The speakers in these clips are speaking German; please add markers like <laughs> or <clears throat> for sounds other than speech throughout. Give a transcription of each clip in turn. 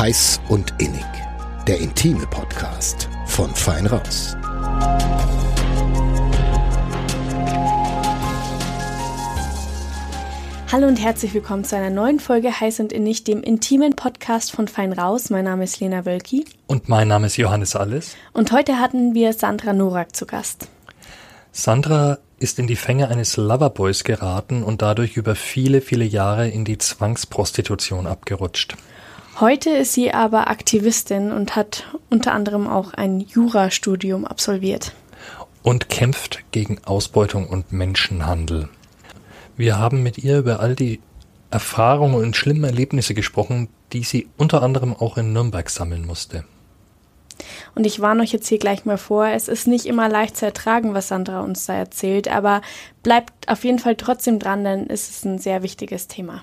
Heiß und Innig, der intime Podcast von Fein Raus. Hallo und herzlich willkommen zu einer neuen Folge Heiß und Innig, dem intimen Podcast von Fein Raus. Mein Name ist Lena Wölki. Und mein Name ist Johannes Alles. Und heute hatten wir Sandra Norak zu Gast. Sandra ist in die Fänge eines Loverboys geraten und dadurch über viele, viele Jahre in die Zwangsprostitution abgerutscht. Heute ist sie aber Aktivistin und hat unter anderem auch ein Jurastudium absolviert. Und kämpft gegen Ausbeutung und Menschenhandel. Wir haben mit ihr über all die Erfahrungen und schlimmen Erlebnisse gesprochen, die sie unter anderem auch in Nürnberg sammeln musste. Und ich warne euch jetzt hier gleich mal vor, es ist nicht immer leicht zu ertragen, was Sandra uns da erzählt, aber bleibt auf jeden Fall trotzdem dran, denn es ist ein sehr wichtiges Thema.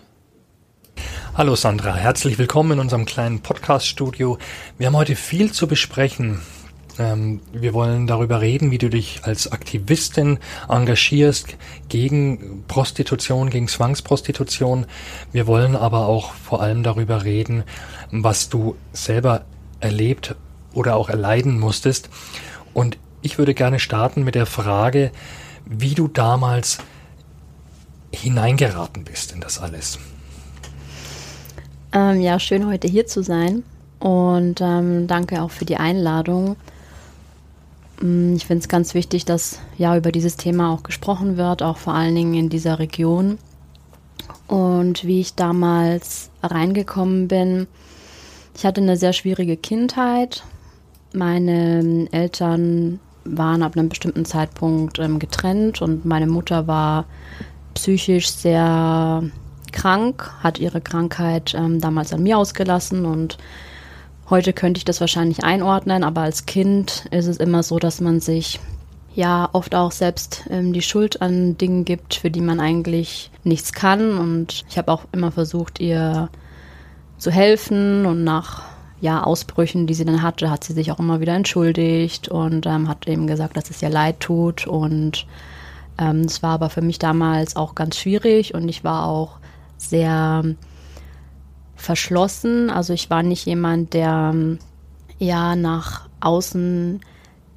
Hallo Sandra, herzlich willkommen in unserem kleinen Podcast-Studio. Wir haben heute viel zu besprechen. Ähm, wir wollen darüber reden, wie du dich als Aktivistin engagierst gegen Prostitution, gegen Zwangsprostitution. Wir wollen aber auch vor allem darüber reden, was du selber erlebt oder auch erleiden musstest. Und ich würde gerne starten mit der Frage, wie du damals hineingeraten bist in das alles. Ähm, ja, schön heute hier zu sein und ähm, danke auch für die Einladung. Mm, ich finde es ganz wichtig, dass ja über dieses Thema auch gesprochen wird, auch vor allen Dingen in dieser Region. Und wie ich damals reingekommen bin, ich hatte eine sehr schwierige Kindheit. Meine Eltern waren ab einem bestimmten Zeitpunkt ähm, getrennt und meine Mutter war psychisch sehr krank, hat ihre Krankheit ähm, damals an mir ausgelassen und Heute könnte ich das wahrscheinlich einordnen, aber als Kind ist es immer so, dass man sich ja oft auch selbst ähm, die Schuld an Dingen gibt, für die man eigentlich nichts kann. Und ich habe auch immer versucht, ihr zu helfen und nach ja, Ausbrüchen, die sie dann hatte, hat sie sich auch immer wieder entschuldigt und ähm, hat eben gesagt, dass es ihr leid tut. Und ähm, es ähm, war aber für mich damals auch ganz schwierig und ich war auch sehr verschlossen. Also ich war nicht jemand, der ähm, ja nach außen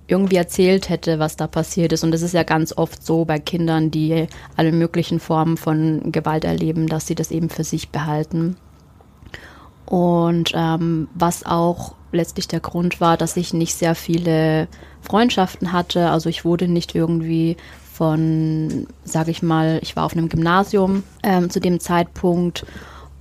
irgendwie erzählt hätte, was da passiert ist. Und es ist ja ganz oft so bei Kindern, die alle möglichen Formen von Gewalt erleben, dass sie das eben für sich behalten. Und ähm, was auch letztlich der Grund war, dass ich nicht sehr viele Freundschaften hatte. Also ich wurde nicht irgendwie von, sage ich mal, ich war auf einem Gymnasium ähm, zu dem Zeitpunkt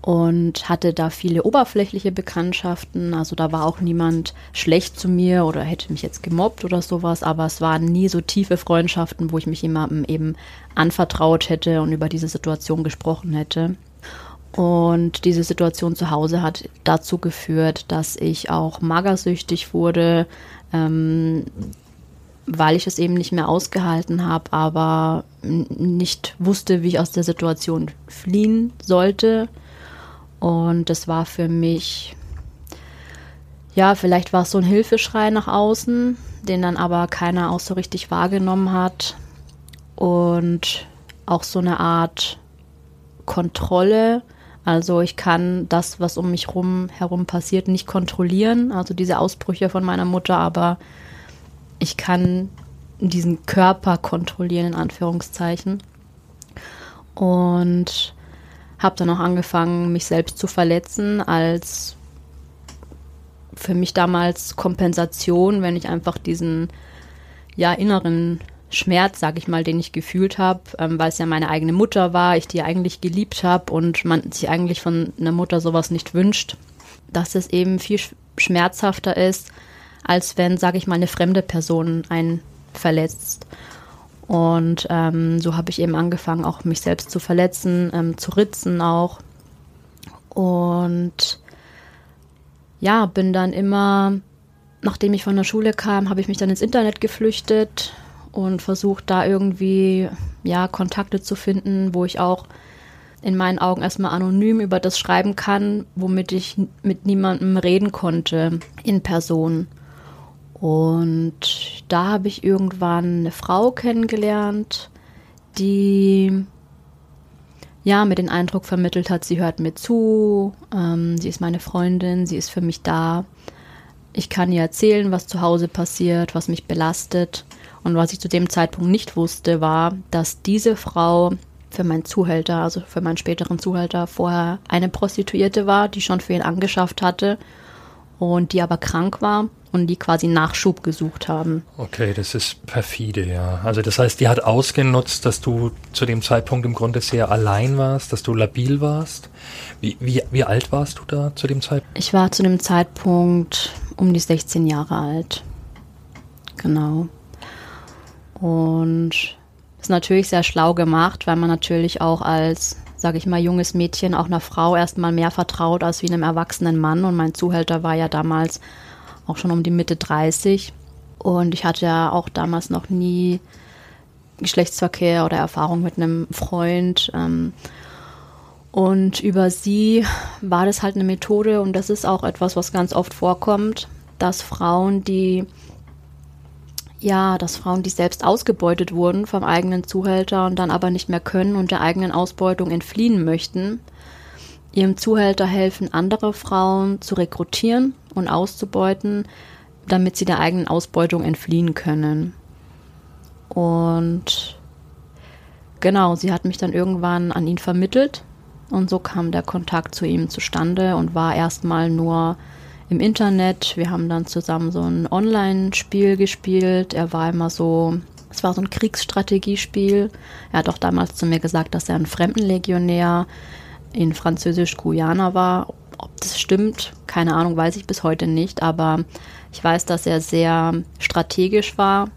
und hatte da viele oberflächliche Bekanntschaften. Also da war auch niemand schlecht zu mir oder hätte mich jetzt gemobbt oder sowas, aber es waren nie so tiefe Freundschaften, wo ich mich jemandem eben anvertraut hätte und über diese Situation gesprochen hätte. Und diese Situation zu Hause hat dazu geführt, dass ich auch magersüchtig wurde, ähm, weil ich es eben nicht mehr ausgehalten habe, aber nicht wusste, wie ich aus der Situation fliehen sollte und das war für mich, ja, vielleicht war es so ein Hilfeschrei nach außen, den dann aber keiner auch so richtig wahrgenommen hat. Und auch so eine Art Kontrolle. Also ich kann das, was um mich rum herum passiert, nicht kontrollieren. Also diese Ausbrüche von meiner Mutter, aber ich kann diesen Körper kontrollieren, in Anführungszeichen. Und habe dann auch angefangen, mich selbst zu verletzen als für mich damals Kompensation, wenn ich einfach diesen ja inneren Schmerz, sag ich mal, den ich gefühlt habe, ähm, weil es ja meine eigene Mutter war, ich die eigentlich geliebt habe und man sich eigentlich von einer Mutter sowas nicht wünscht, dass es eben viel schmerzhafter ist, als wenn, sag ich mal, eine fremde Person einen verletzt. Und ähm, so habe ich eben angefangen, auch mich selbst zu verletzen, ähm, zu ritzen auch. Und ja, bin dann immer, nachdem ich von der Schule kam, habe ich mich dann ins Internet geflüchtet und versucht da irgendwie ja Kontakte zu finden, wo ich auch in meinen Augen erstmal anonym über das schreiben kann, womit ich mit niemandem reden konnte in Person. Und da habe ich irgendwann eine Frau kennengelernt, die ja, mir den Eindruck vermittelt hat, sie hört mir zu, ähm, sie ist meine Freundin, sie ist für mich da. Ich kann ihr erzählen, was zu Hause passiert, was mich belastet. Und was ich zu dem Zeitpunkt nicht wusste, war, dass diese Frau für meinen Zuhälter, also für meinen späteren Zuhälter, vorher eine Prostituierte war, die schon für ihn angeschafft hatte und die aber krank war und die quasi Nachschub gesucht haben. Okay, das ist perfide, ja. Also das heißt, die hat ausgenutzt, dass du zu dem Zeitpunkt im Grunde sehr allein warst, dass du labil warst. Wie, wie, wie alt warst du da zu dem Zeitpunkt? Ich war zu dem Zeitpunkt um die 16 Jahre alt. Genau. Und ist natürlich sehr schlau gemacht, weil man natürlich auch als, sage ich mal, junges Mädchen auch einer Frau erstmal mehr vertraut als wie einem erwachsenen Mann. Und mein Zuhälter war ja damals auch schon um die Mitte 30. Und ich hatte ja auch damals noch nie Geschlechtsverkehr oder Erfahrung mit einem Freund. Ähm, und über sie war das halt eine Methode und das ist auch etwas, was ganz oft vorkommt, dass Frauen, die ja, dass Frauen, die selbst ausgebeutet wurden vom eigenen Zuhälter und dann aber nicht mehr können und der eigenen Ausbeutung entfliehen möchten, ihrem Zuhälter helfen, andere Frauen zu rekrutieren und auszubeuten, damit sie der eigenen Ausbeutung entfliehen können. Und genau, sie hat mich dann irgendwann an ihn vermittelt und so kam der Kontakt zu ihm zustande und war erstmal nur im Internet. Wir haben dann zusammen so ein Online-Spiel gespielt. Er war immer so, es war so ein Kriegsstrategiespiel. Er hat auch damals zu mir gesagt, dass er ein Fremdenlegionär in Französisch-Guyana war. Ob das stimmt, keine Ahnung, weiß ich bis heute nicht, aber ich weiß, dass er sehr strategisch war.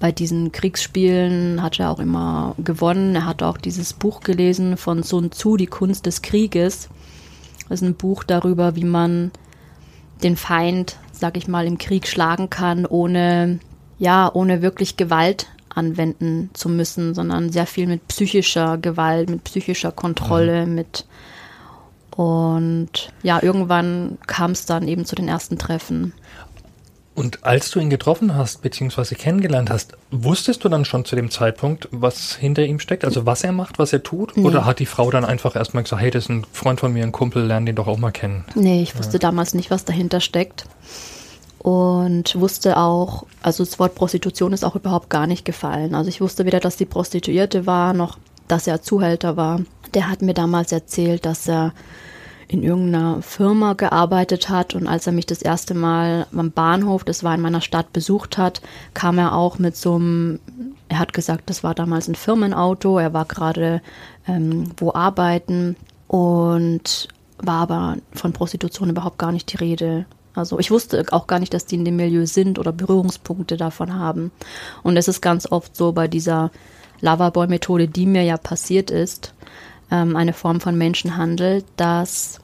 Bei diesen Kriegsspielen hat er auch immer gewonnen. Er hat auch dieses Buch gelesen von Sun Tzu, Die Kunst des Krieges. Das ist ein Buch darüber, wie man den Feind, sag ich mal, im Krieg schlagen kann, ohne, ja, ohne wirklich Gewalt anwenden zu müssen, sondern sehr viel mit psychischer Gewalt, mit psychischer Kontrolle, mhm. mit und ja, irgendwann kam es dann eben zu den ersten Treffen. Und als du ihn getroffen hast, beziehungsweise kennengelernt hast, wusstest du dann schon zu dem Zeitpunkt, was hinter ihm steckt? Also was er macht, was er tut? Nee. Oder hat die Frau dann einfach erstmal gesagt, hey, das ist ein Freund von mir, ein Kumpel, lern den doch auch mal kennen? Nee, ich wusste ja. damals nicht, was dahinter steckt. Und wusste auch, also das Wort Prostitution ist auch überhaupt gar nicht gefallen. Also ich wusste weder, dass die Prostituierte war, noch dass er Zuhälter war. Der hat mir damals erzählt, dass er in irgendeiner Firma gearbeitet hat und als er mich das erste Mal am Bahnhof, das war in meiner Stadt, besucht hat, kam er auch mit so einem, er hat gesagt, das war damals ein Firmenauto, er war gerade ähm, wo arbeiten und war aber von Prostitution überhaupt gar nicht die Rede. Also ich wusste auch gar nicht, dass die in dem Milieu sind oder Berührungspunkte davon haben. Und es ist ganz oft so bei dieser Loverboy-Methode, die mir ja passiert ist, ähm, eine Form von Menschenhandel, dass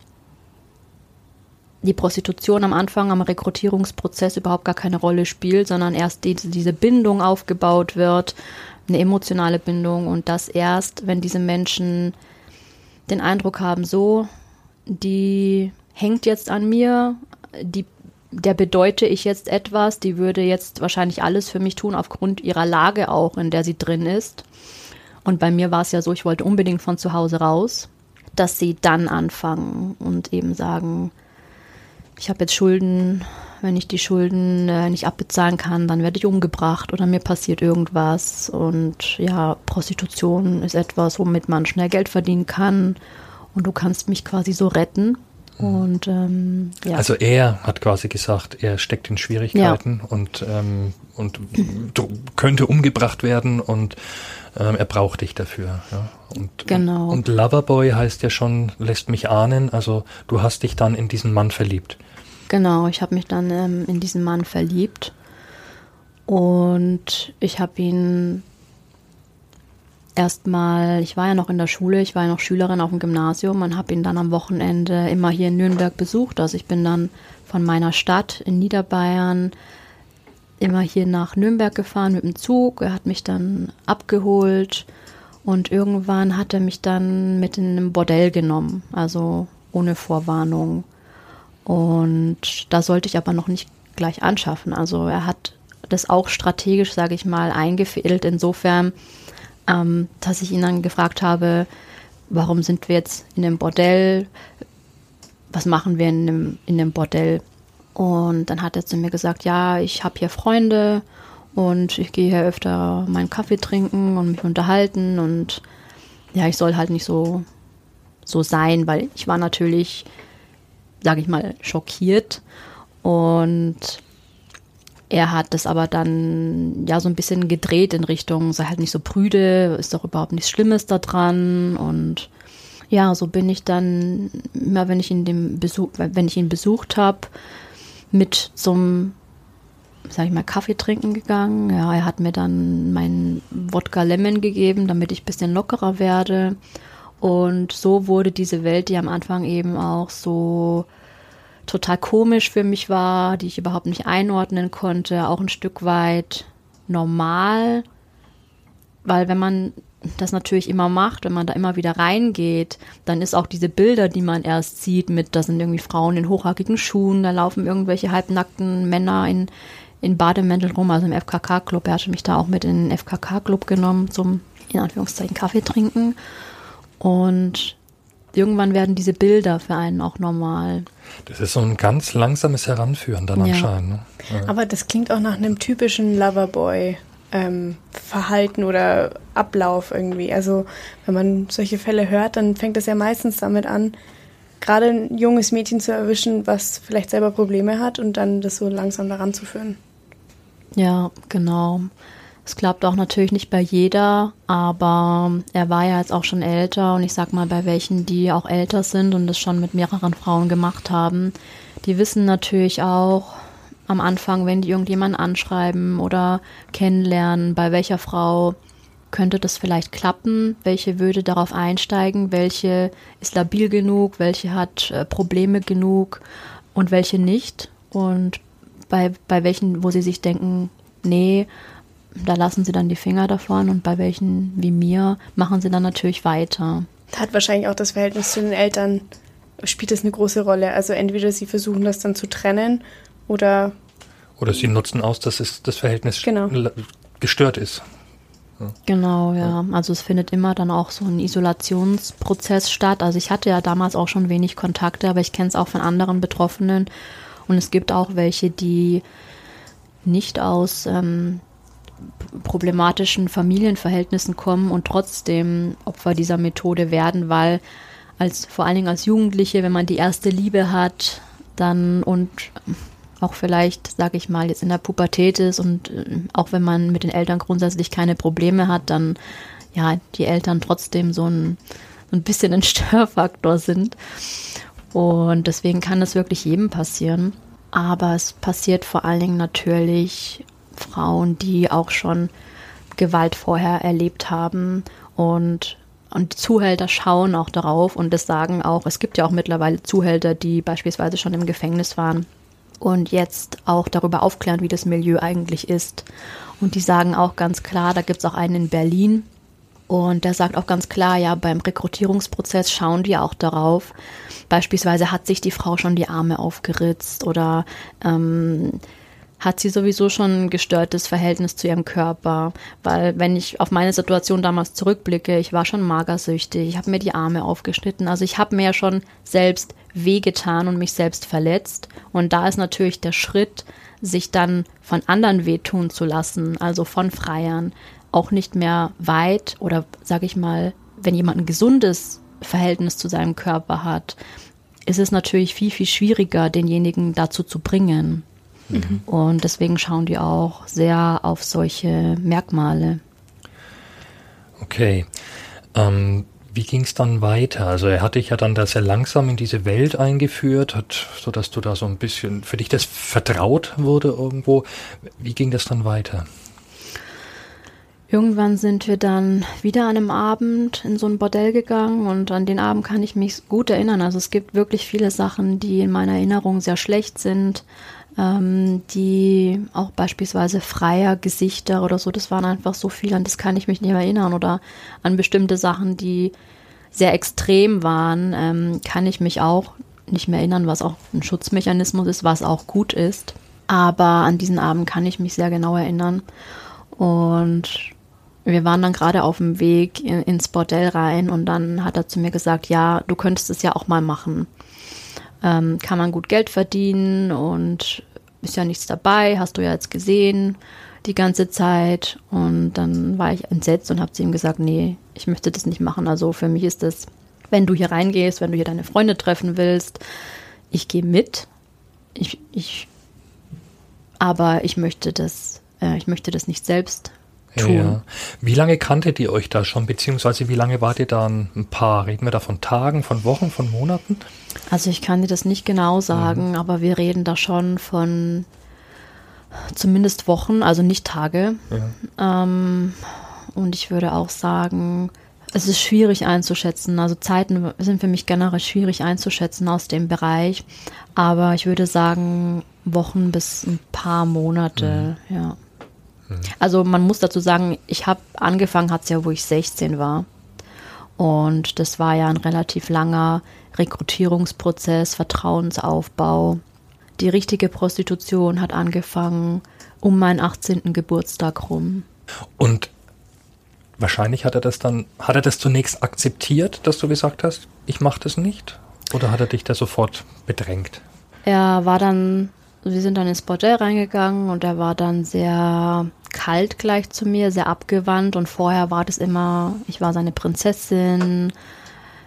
die Prostitution am Anfang am Rekrutierungsprozess überhaupt gar keine Rolle spielt, sondern erst die, diese Bindung aufgebaut wird, eine emotionale Bindung und das erst, wenn diese Menschen den Eindruck haben, so, die hängt jetzt an mir, die, der bedeute ich jetzt etwas, die würde jetzt wahrscheinlich alles für mich tun, aufgrund ihrer Lage auch, in der sie drin ist. Und bei mir war es ja so, ich wollte unbedingt von zu Hause raus, dass sie dann anfangen und eben sagen, ich habe jetzt Schulden, wenn ich die Schulden äh, nicht abbezahlen kann, dann werde ich umgebracht oder mir passiert irgendwas. Und ja, Prostitution ist etwas, womit man schnell Geld verdienen kann. Und du kannst mich quasi so retten. Mhm. Und ähm, ja. Also er hat quasi gesagt, er steckt in Schwierigkeiten ja. und ähm, und könnte umgebracht werden und ähm, er braucht dich dafür. Ja. Und, genau. Und Loverboy heißt ja schon, lässt mich ahnen. Also du hast dich dann in diesen Mann verliebt. Genau, ich habe mich dann ähm, in diesen Mann verliebt und ich habe ihn erstmal, ich war ja noch in der Schule, ich war ja noch Schülerin auf dem Gymnasium und habe ihn dann am Wochenende immer hier in Nürnberg besucht. Also ich bin dann von meiner Stadt in Niederbayern immer hier nach Nürnberg gefahren mit dem Zug. Er hat mich dann abgeholt und irgendwann hat er mich dann mit in einem Bordell genommen, also ohne Vorwarnung. Und da sollte ich aber noch nicht gleich anschaffen. Also er hat das auch strategisch, sage ich mal, eingefädelt, insofern, ähm, dass ich ihn dann gefragt habe, warum sind wir jetzt in einem Bordell? Was machen wir in einem, in einem Bordell? Und dann hat er zu mir gesagt, ja, ich habe hier Freunde und ich gehe hier öfter meinen Kaffee trinken und mich unterhalten und ja, ich soll halt nicht so, so sein, weil ich war natürlich, sage ich mal, schockiert und er hat das aber dann ja so ein bisschen gedreht in Richtung, sei halt nicht so prüde, ist doch überhaupt nichts Schlimmes da dran und ja, so bin ich dann immer, wenn ich ihn dem Besuch, wenn ich ihn besucht habe, mit zum, sag ich mal, Kaffee trinken gegangen. Ja, er hat mir dann meinen Wodka Lemon gegeben, damit ich ein bisschen lockerer werde. Und so wurde diese Welt, die am Anfang eben auch so total komisch für mich war, die ich überhaupt nicht einordnen konnte, auch ein Stück weit normal, weil wenn man das natürlich immer macht, wenn man da immer wieder reingeht, dann ist auch diese Bilder, die man erst sieht, mit, da sind irgendwie Frauen in hochhackigen Schuhen, da laufen irgendwelche halbnackten Männer in, in Bademänteln rum, also im FKK-Club. Er hatte mich da auch mit in den FKK-Club genommen zum, in Anführungszeichen, Kaffee trinken. Und irgendwann werden diese Bilder für einen auch normal. Das ist so ein ganz langsames Heranführen dann ja. anscheinend. Ne? Ja. Aber das klingt auch nach einem typischen Loverboy. Ähm, Verhalten oder Ablauf irgendwie. Also wenn man solche Fälle hört, dann fängt es ja meistens damit an, gerade ein junges Mädchen zu erwischen, was vielleicht selber Probleme hat und dann das so langsam daran zu führen. Ja, genau. Es klappt auch natürlich nicht bei jeder, aber er war ja jetzt auch schon älter und ich sag mal, bei welchen, die auch älter sind und das schon mit mehreren Frauen gemacht haben, die wissen natürlich auch am Anfang, wenn die irgendjemanden anschreiben oder kennenlernen, bei welcher Frau könnte das vielleicht klappen, welche würde darauf einsteigen, welche ist labil genug, welche hat äh, Probleme genug und welche nicht. Und bei, bei welchen, wo sie sich denken, nee, da lassen sie dann die Finger davon und bei welchen wie mir machen sie dann natürlich weiter. Da hat wahrscheinlich auch das Verhältnis zu den Eltern, spielt das eine große Rolle. Also entweder sie versuchen das dann zu trennen oder... Oder sie nutzen aus, dass es das Verhältnis genau. gestört ist. Genau, ja. Also es findet immer dann auch so ein Isolationsprozess statt. Also ich hatte ja damals auch schon wenig Kontakte, aber ich kenne es auch von anderen Betroffenen. Und es gibt auch welche, die nicht aus ähm, problematischen Familienverhältnissen kommen und trotzdem Opfer dieser Methode werden, weil als vor allen Dingen als Jugendliche, wenn man die erste Liebe hat, dann und auch vielleicht, sage ich mal, jetzt in der Pubertät ist und äh, auch wenn man mit den Eltern grundsätzlich keine Probleme hat, dann ja die Eltern trotzdem so ein, so ein bisschen ein <laughs> Störfaktor sind. Und deswegen kann das wirklich jedem passieren. Aber es passiert vor allen Dingen natürlich Frauen, die auch schon Gewalt vorher erlebt haben und und Zuhälter schauen auch darauf und das sagen auch, es gibt ja auch mittlerweile Zuhälter, die beispielsweise schon im Gefängnis waren und jetzt auch darüber aufklären, wie das Milieu eigentlich ist. Und die sagen auch ganz klar, da gibt es auch einen in Berlin, und der sagt auch ganz klar, ja, beim Rekrutierungsprozess schauen die auch darauf. Beispielsweise hat sich die Frau schon die Arme aufgeritzt oder ähm, hat sie sowieso schon ein gestörtes Verhältnis zu ihrem Körper. Weil wenn ich auf meine Situation damals zurückblicke, ich war schon magersüchtig, ich habe mir die Arme aufgeschnitten. Also ich habe mir ja schon selbst wehgetan und mich selbst verletzt. Und da ist natürlich der Schritt, sich dann von anderen wehtun zu lassen, also von Freiern, auch nicht mehr weit oder sage ich mal, wenn jemand ein gesundes Verhältnis zu seinem Körper hat, ist es natürlich viel, viel schwieriger, denjenigen dazu zu bringen. Mhm. Und deswegen schauen die auch sehr auf solche Merkmale. Okay. Ähm, wie ging es dann weiter? Also er hat dich ja dann da sehr langsam in diese Welt eingeführt, hat, sodass du da so ein bisschen für dich das vertraut wurde irgendwo. Wie ging das dann weiter? Irgendwann sind wir dann wieder an einem Abend in so ein Bordell gegangen und an den Abend kann ich mich gut erinnern. Also es gibt wirklich viele Sachen, die in meiner Erinnerung sehr schlecht sind, ähm, die auch beispielsweise freier Gesichter oder so, das waren einfach so viele, an das kann ich mich nicht mehr erinnern oder an bestimmte Sachen, die sehr extrem waren, ähm, kann ich mich auch nicht mehr erinnern, was auch ein Schutzmechanismus ist, was auch gut ist. Aber an diesen Abend kann ich mich sehr genau erinnern. Und wir waren dann gerade auf dem Weg in, ins Bordell rein und dann hat er zu mir gesagt, ja, du könntest es ja auch mal machen. Ähm, kann man gut Geld verdienen und ist ja nichts dabei, hast du ja jetzt gesehen die ganze Zeit. Und dann war ich entsetzt und habe zu ihm gesagt, nee, ich möchte das nicht machen. Also für mich ist das, wenn du hier reingehst, wenn du hier deine Freunde treffen willst, ich gehe mit. Ich, ich, aber ich möchte das, äh, ich möchte das nicht selbst tun. Ja. Wie lange kanntet ihr euch da schon, beziehungsweise wie lange wart ihr da ein Paar? Reden wir da von Tagen, von Wochen, von Monaten? Also ich kann dir das nicht genau sagen, mhm. aber wir reden da schon von zumindest Wochen, also nicht Tage. Ja. Ähm, und ich würde auch sagen, es ist schwierig einzuschätzen. Also Zeiten sind für mich generell schwierig einzuschätzen aus dem Bereich. Aber ich würde sagen, Wochen bis ein paar Monate, mhm. ja. Mhm. Also man muss dazu sagen, ich habe angefangen, hat es ja, wo ich 16 war. Und das war ja ein relativ langer Rekrutierungsprozess, Vertrauensaufbau. Die richtige Prostitution hat angefangen um meinen 18. Geburtstag rum. Und wahrscheinlich hat er das dann, hat er das zunächst akzeptiert, dass du gesagt hast, ich mache das nicht? Oder hat er dich da sofort bedrängt? Er war dann, wir sind dann ins Bordell reingegangen und er war dann sehr kalt gleich zu mir, sehr abgewandt und vorher war das immer, ich war seine Prinzessin,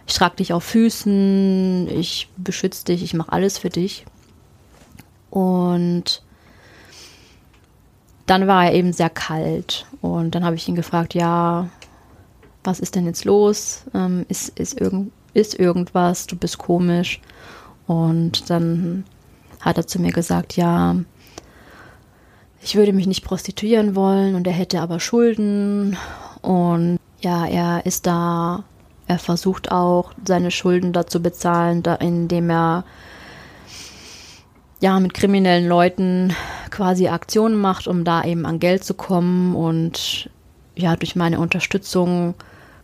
ich trage dich auf Füßen, ich beschütze dich, ich mache alles für dich. Und dann war er eben sehr kalt und dann habe ich ihn gefragt, ja, was ist denn jetzt los? Ähm, ist, ist, irgend, ist irgendwas? Du bist komisch. Und dann hat er zu mir gesagt, ja, ich würde mich nicht prostituieren wollen und er hätte aber Schulden. Und ja, er ist da, er versucht auch seine Schulden da zu bezahlen, da, indem er ja mit kriminellen Leuten quasi Aktionen macht, um da eben an Geld zu kommen. Und ja, durch meine Unterstützung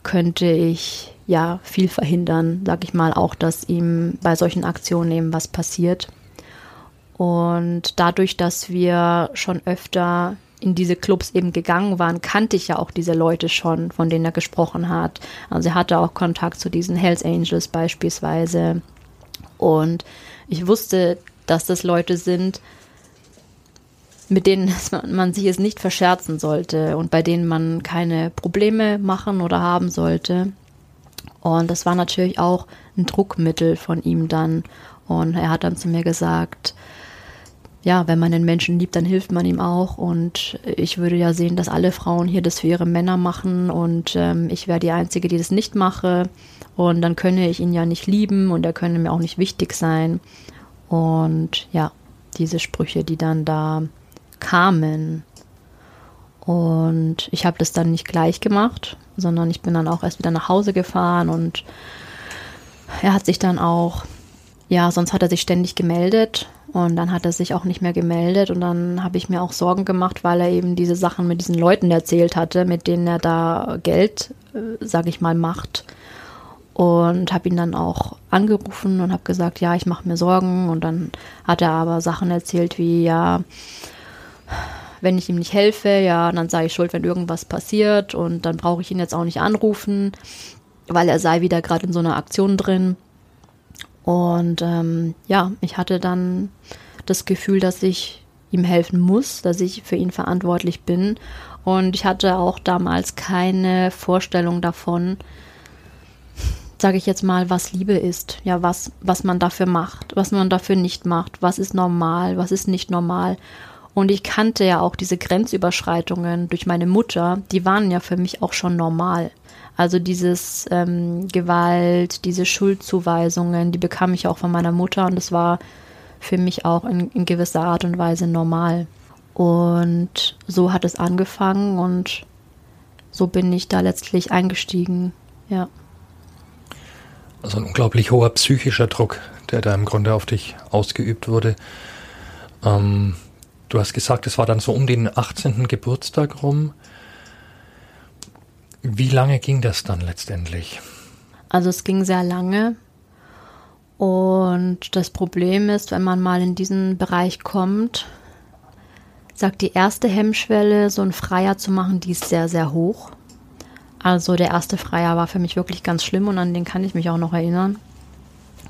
könnte ich ja viel verhindern, sag ich mal, auch, dass ihm bei solchen Aktionen eben was passiert. Und dadurch, dass wir schon öfter in diese Clubs eben gegangen waren, kannte ich ja auch diese Leute schon, von denen er gesprochen hat. Also er hatte auch Kontakt zu diesen Hells Angels beispielsweise. Und ich wusste, dass das Leute sind, mit denen <laughs> man sich es nicht verscherzen sollte und bei denen man keine Probleme machen oder haben sollte. Und das war natürlich auch ein Druckmittel von ihm dann. Und er hat dann zu mir gesagt, ja, wenn man den Menschen liebt, dann hilft man ihm auch. Und ich würde ja sehen, dass alle Frauen hier das für ihre Männer machen und ähm, ich wäre die Einzige, die das nicht mache. Und dann könne ich ihn ja nicht lieben und er könne mir auch nicht wichtig sein. Und ja, diese Sprüche, die dann da kamen. Und ich habe das dann nicht gleich gemacht, sondern ich bin dann auch erst wieder nach Hause gefahren und er hat sich dann auch, ja, sonst hat er sich ständig gemeldet und dann hat er sich auch nicht mehr gemeldet und dann habe ich mir auch Sorgen gemacht, weil er eben diese Sachen mit diesen Leuten erzählt hatte, mit denen er da Geld, äh, sage ich mal, macht. Und habe ihn dann auch angerufen und habe gesagt, ja, ich mache mir Sorgen. Und dann hat er aber Sachen erzählt wie, ja, wenn ich ihm nicht helfe, ja, dann sei ich schuld, wenn irgendwas passiert. Und dann brauche ich ihn jetzt auch nicht anrufen, weil er sei wieder gerade in so einer Aktion drin. Und ähm, ja, ich hatte dann das Gefühl, dass ich ihm helfen muss, dass ich für ihn verantwortlich bin. Und ich hatte auch damals keine Vorstellung davon, sage ich jetzt mal, was Liebe ist. Ja, was, was man dafür macht, was man dafür nicht macht, was ist normal, was ist nicht normal. Und ich kannte ja auch diese Grenzüberschreitungen durch meine Mutter, die waren ja für mich auch schon normal. Also dieses ähm, Gewalt, diese Schuldzuweisungen, die bekam ich auch von meiner Mutter und das war für mich auch in, in gewisser Art und Weise normal. Und so hat es angefangen und so bin ich da letztlich eingestiegen. Ja. Also ein unglaublich hoher psychischer Druck, der da im Grunde auf dich ausgeübt wurde. Ähm, du hast gesagt, es war dann so um den 18. Geburtstag rum. Wie lange ging das dann letztendlich? Also es ging sehr lange. Und das Problem ist, wenn man mal in diesen Bereich kommt, sagt die erste Hemmschwelle, so ein Freier zu machen, die ist sehr, sehr hoch. Also der erste Freier war für mich wirklich ganz schlimm und an den kann ich mich auch noch erinnern.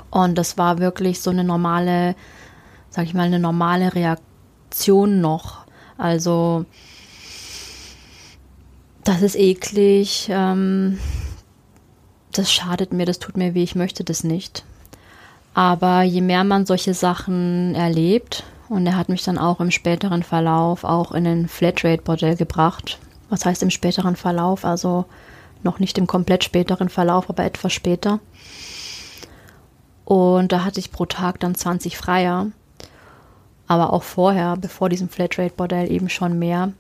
Und das war wirklich so eine normale, sag ich mal, eine normale Reaktion noch. Also das ist eklig, ähm, das schadet mir, das tut mir weh, ich möchte das nicht. Aber je mehr man solche Sachen erlebt, und er hat mich dann auch im späteren Verlauf auch in ein Flatrate-Bordell gebracht. Was heißt im späteren Verlauf? Also noch nicht im komplett späteren Verlauf, aber etwas später. Und da hatte ich pro Tag dann 20 Freier. Aber auch vorher, bevor diesem Flatrate-Bordell eben schon mehr.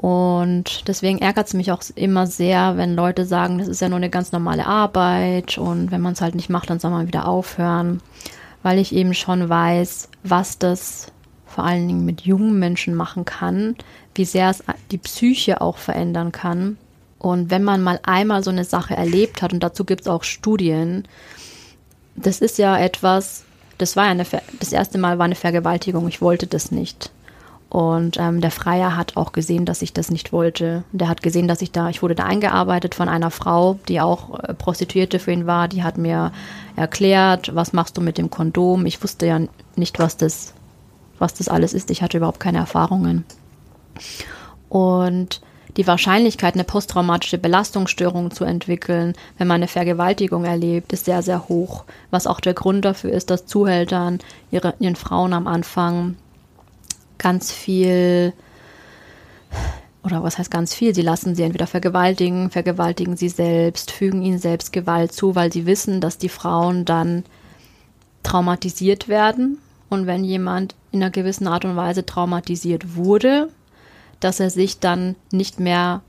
Und deswegen ärgert es mich auch immer sehr, wenn Leute sagen, das ist ja nur eine ganz normale Arbeit und wenn man es halt nicht macht, dann soll man wieder aufhören, weil ich eben schon weiß, was das vor allen Dingen mit jungen Menschen machen kann, wie sehr es die Psyche auch verändern kann. Und wenn man mal einmal so eine Sache erlebt hat, und dazu gibt es auch Studien, das ist ja etwas, das war ja eine, das erste Mal war eine Vergewaltigung, ich wollte das nicht. Und ähm, der Freier hat auch gesehen, dass ich das nicht wollte. Der hat gesehen, dass ich da, ich wurde da eingearbeitet von einer Frau, die auch äh, Prostituierte für ihn war. Die hat mir erklärt, was machst du mit dem Kondom. Ich wusste ja nicht, was das, was das alles ist. Ich hatte überhaupt keine Erfahrungen. Und die Wahrscheinlichkeit, eine posttraumatische Belastungsstörung zu entwickeln, wenn man eine Vergewaltigung erlebt, ist sehr, sehr hoch. Was auch der Grund dafür ist, dass Zuhältern ihre, ihren Frauen am Anfang ganz viel, oder was heißt ganz viel, sie lassen sie entweder vergewaltigen, vergewaltigen sie selbst, fügen ihnen selbst Gewalt zu, weil sie wissen, dass die Frauen dann traumatisiert werden. Und wenn jemand in einer gewissen Art und Weise traumatisiert wurde, dass er sich dann nicht mehr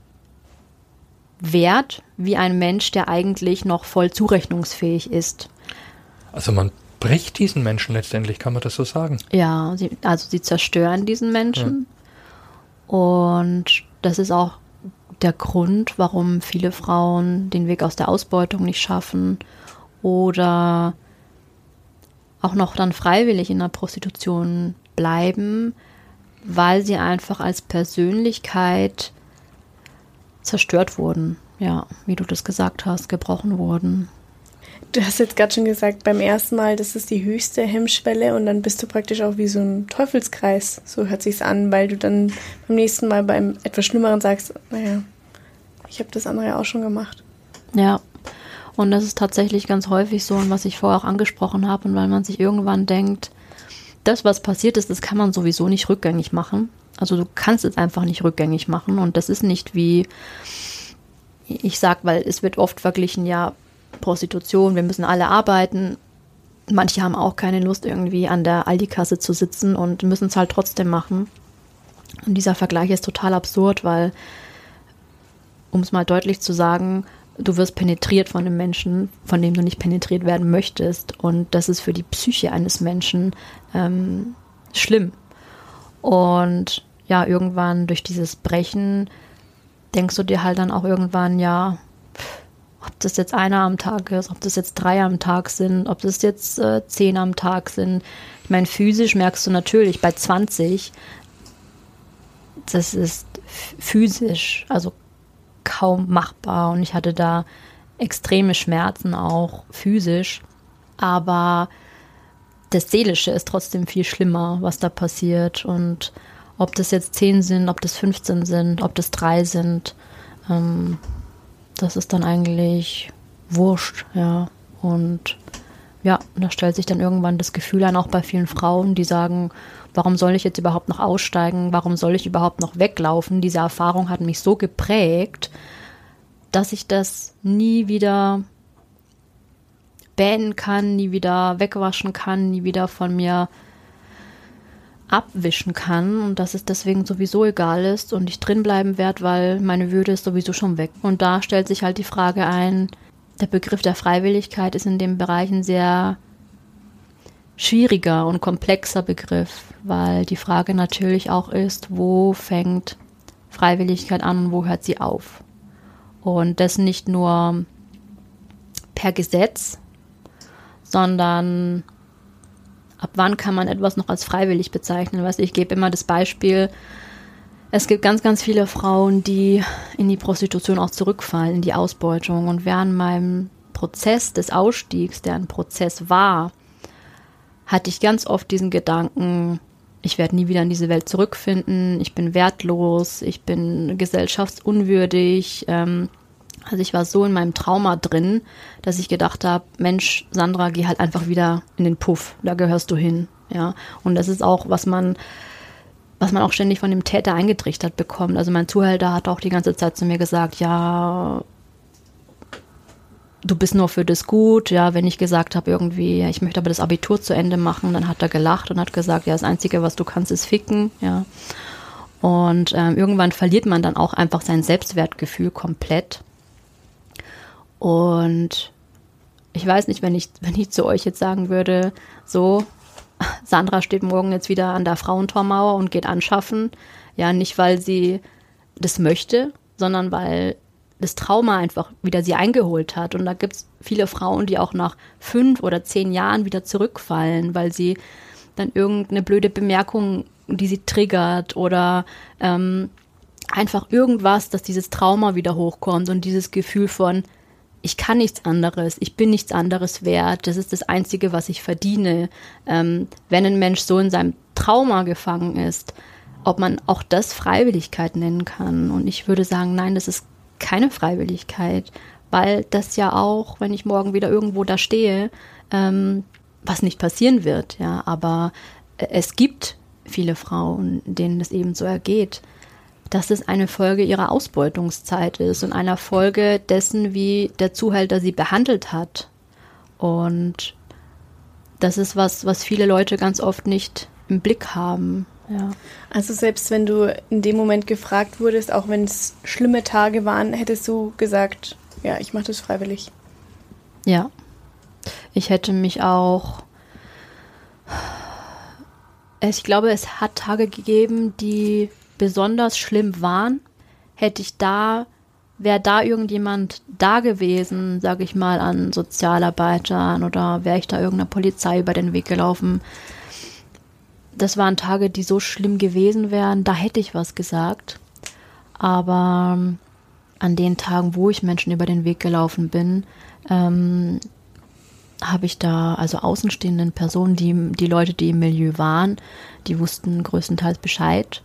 wehrt wie ein Mensch, der eigentlich noch voll zurechnungsfähig ist. Also man bricht diesen Menschen letztendlich, kann man das so sagen? Ja, sie, also sie zerstören diesen Menschen. Ja. Und das ist auch der Grund, warum viele Frauen den Weg aus der Ausbeutung nicht schaffen oder auch noch dann freiwillig in der Prostitution bleiben, weil sie einfach als Persönlichkeit zerstört wurden. Ja, wie du das gesagt hast, gebrochen wurden. Du hast jetzt gerade schon gesagt, beim ersten Mal, das ist die höchste Hemmschwelle und dann bist du praktisch auch wie so ein Teufelskreis. So hört sich's an, weil du dann beim nächsten Mal beim etwas Schlimmeren sagst, naja, ich habe das andere auch schon gemacht. Ja. Und das ist tatsächlich ganz häufig so und was ich vorher auch angesprochen habe und weil man sich irgendwann denkt, das, was passiert ist, das kann man sowieso nicht rückgängig machen. Also du kannst es einfach nicht rückgängig machen und das ist nicht wie, ich sag, weil es wird oft verglichen, ja, Prostitution, wir müssen alle arbeiten. Manche haben auch keine Lust, irgendwie an der Aldi-Kasse zu sitzen und müssen es halt trotzdem machen. Und dieser Vergleich ist total absurd, weil, um es mal deutlich zu sagen, du wirst penetriert von einem Menschen, von dem du nicht penetriert werden möchtest. Und das ist für die Psyche eines Menschen ähm, schlimm. Und ja, irgendwann durch dieses Brechen denkst du dir halt dann auch irgendwann, ja, ob das jetzt einer am Tag ist, ob das jetzt drei am Tag sind, ob das jetzt äh, zehn am Tag sind. Ich meine, physisch merkst du natürlich bei 20, das ist physisch, also kaum machbar. Und ich hatte da extreme Schmerzen auch physisch, aber das Seelische ist trotzdem viel schlimmer, was da passiert. Und ob das jetzt zehn sind, ob das 15 sind, ob das drei sind, ähm, das ist dann eigentlich wurscht, ja. Und ja, da stellt sich dann irgendwann das Gefühl ein, auch bei vielen Frauen, die sagen, warum soll ich jetzt überhaupt noch aussteigen? Warum soll ich überhaupt noch weglaufen? Diese Erfahrung hat mich so geprägt, dass ich das nie wieder beenden kann, nie wieder wegwaschen kann, nie wieder von mir abwischen kann und dass es deswegen sowieso egal ist und ich drin bleiben werde, weil meine Würde ist sowieso schon weg. Und da stellt sich halt die Frage ein, der Begriff der Freiwilligkeit ist in dem Bereich ein sehr schwieriger und komplexer Begriff, weil die Frage natürlich auch ist, wo fängt Freiwilligkeit an und wo hört sie auf? Und das nicht nur per Gesetz, sondern ab wann kann man etwas noch als freiwillig bezeichnen? Weißt, ich gebe immer das Beispiel, Es gibt ganz, ganz viele Frauen, die in die Prostitution auch zurückfallen, in die Ausbeutung. Und während meinem Prozess des Ausstiegs, der ein Prozess war, hatte ich ganz oft diesen Gedanken, ich werde nie wieder in diese Welt zurückfinden, ich bin wertlos, ich bin gesellschaftsunwürdig. Ähm, also ich war so in meinem Trauma drin, dass ich gedacht habe, Mensch, Sandra, geh halt einfach wieder in den Puff, da gehörst du hin. Ja, und das ist auch, was man, was man auch ständig von dem Täter eingetrichtert bekommt. Also mein Zuhälter hat auch die ganze Zeit zu mir gesagt, ja, du bist nur für das gut. Ja, wenn ich gesagt habe irgendwie, ich möchte aber das Abitur zu Ende machen, dann hat er gelacht und hat gesagt, ja, das Einzige, was du kannst, ist ficken. Ja. Und ähm, irgendwann verliert man dann auch einfach sein Selbstwertgefühl komplett. Und ich weiß nicht, wenn ich, wenn ich zu euch jetzt sagen würde, so, Sandra steht morgen jetzt wieder an der Frauentormauer und geht anschaffen. Ja, nicht weil sie das möchte, sondern weil das Trauma einfach wieder sie eingeholt hat. Und da gibt es viele Frauen, die auch nach fünf oder zehn Jahren wieder zurückfallen, weil sie dann irgendeine blöde Bemerkung, die sie triggert oder ähm, einfach irgendwas, dass dieses Trauma wieder hochkommt und dieses Gefühl von, ich kann nichts anderes, ich bin nichts anderes wert, das ist das Einzige, was ich verdiene. Ähm, wenn ein Mensch so in seinem Trauma gefangen ist, ob man auch das Freiwilligkeit nennen kann. Und ich würde sagen, nein, das ist keine Freiwilligkeit, weil das ja auch, wenn ich morgen wieder irgendwo da stehe, ähm, was nicht passieren wird, ja, aber äh, es gibt viele Frauen, denen es eben so ergeht, dass es eine Folge ihrer Ausbeutungszeit ist und einer Folge dessen, wie der Zuhälter sie behandelt hat. Und das ist was, was viele Leute ganz oft nicht im Blick haben. Ja. Also selbst wenn du in dem Moment gefragt wurdest, auch wenn es schlimme Tage waren, hättest du gesagt, ja, ich mache das freiwillig. Ja. Ich hätte mich auch. Ich glaube, es hat Tage gegeben, die besonders schlimm waren. Hätte ich da, wäre da irgendjemand da gewesen, sage ich mal, an Sozialarbeitern oder wäre ich da irgendeiner Polizei über den Weg gelaufen, das waren Tage, die so schlimm gewesen wären, da hätte ich was gesagt. Aber ähm, an den Tagen, wo ich Menschen über den Weg gelaufen bin, ähm, habe ich da, also außenstehenden Personen, die, die Leute, die im Milieu waren, die wussten größtenteils Bescheid.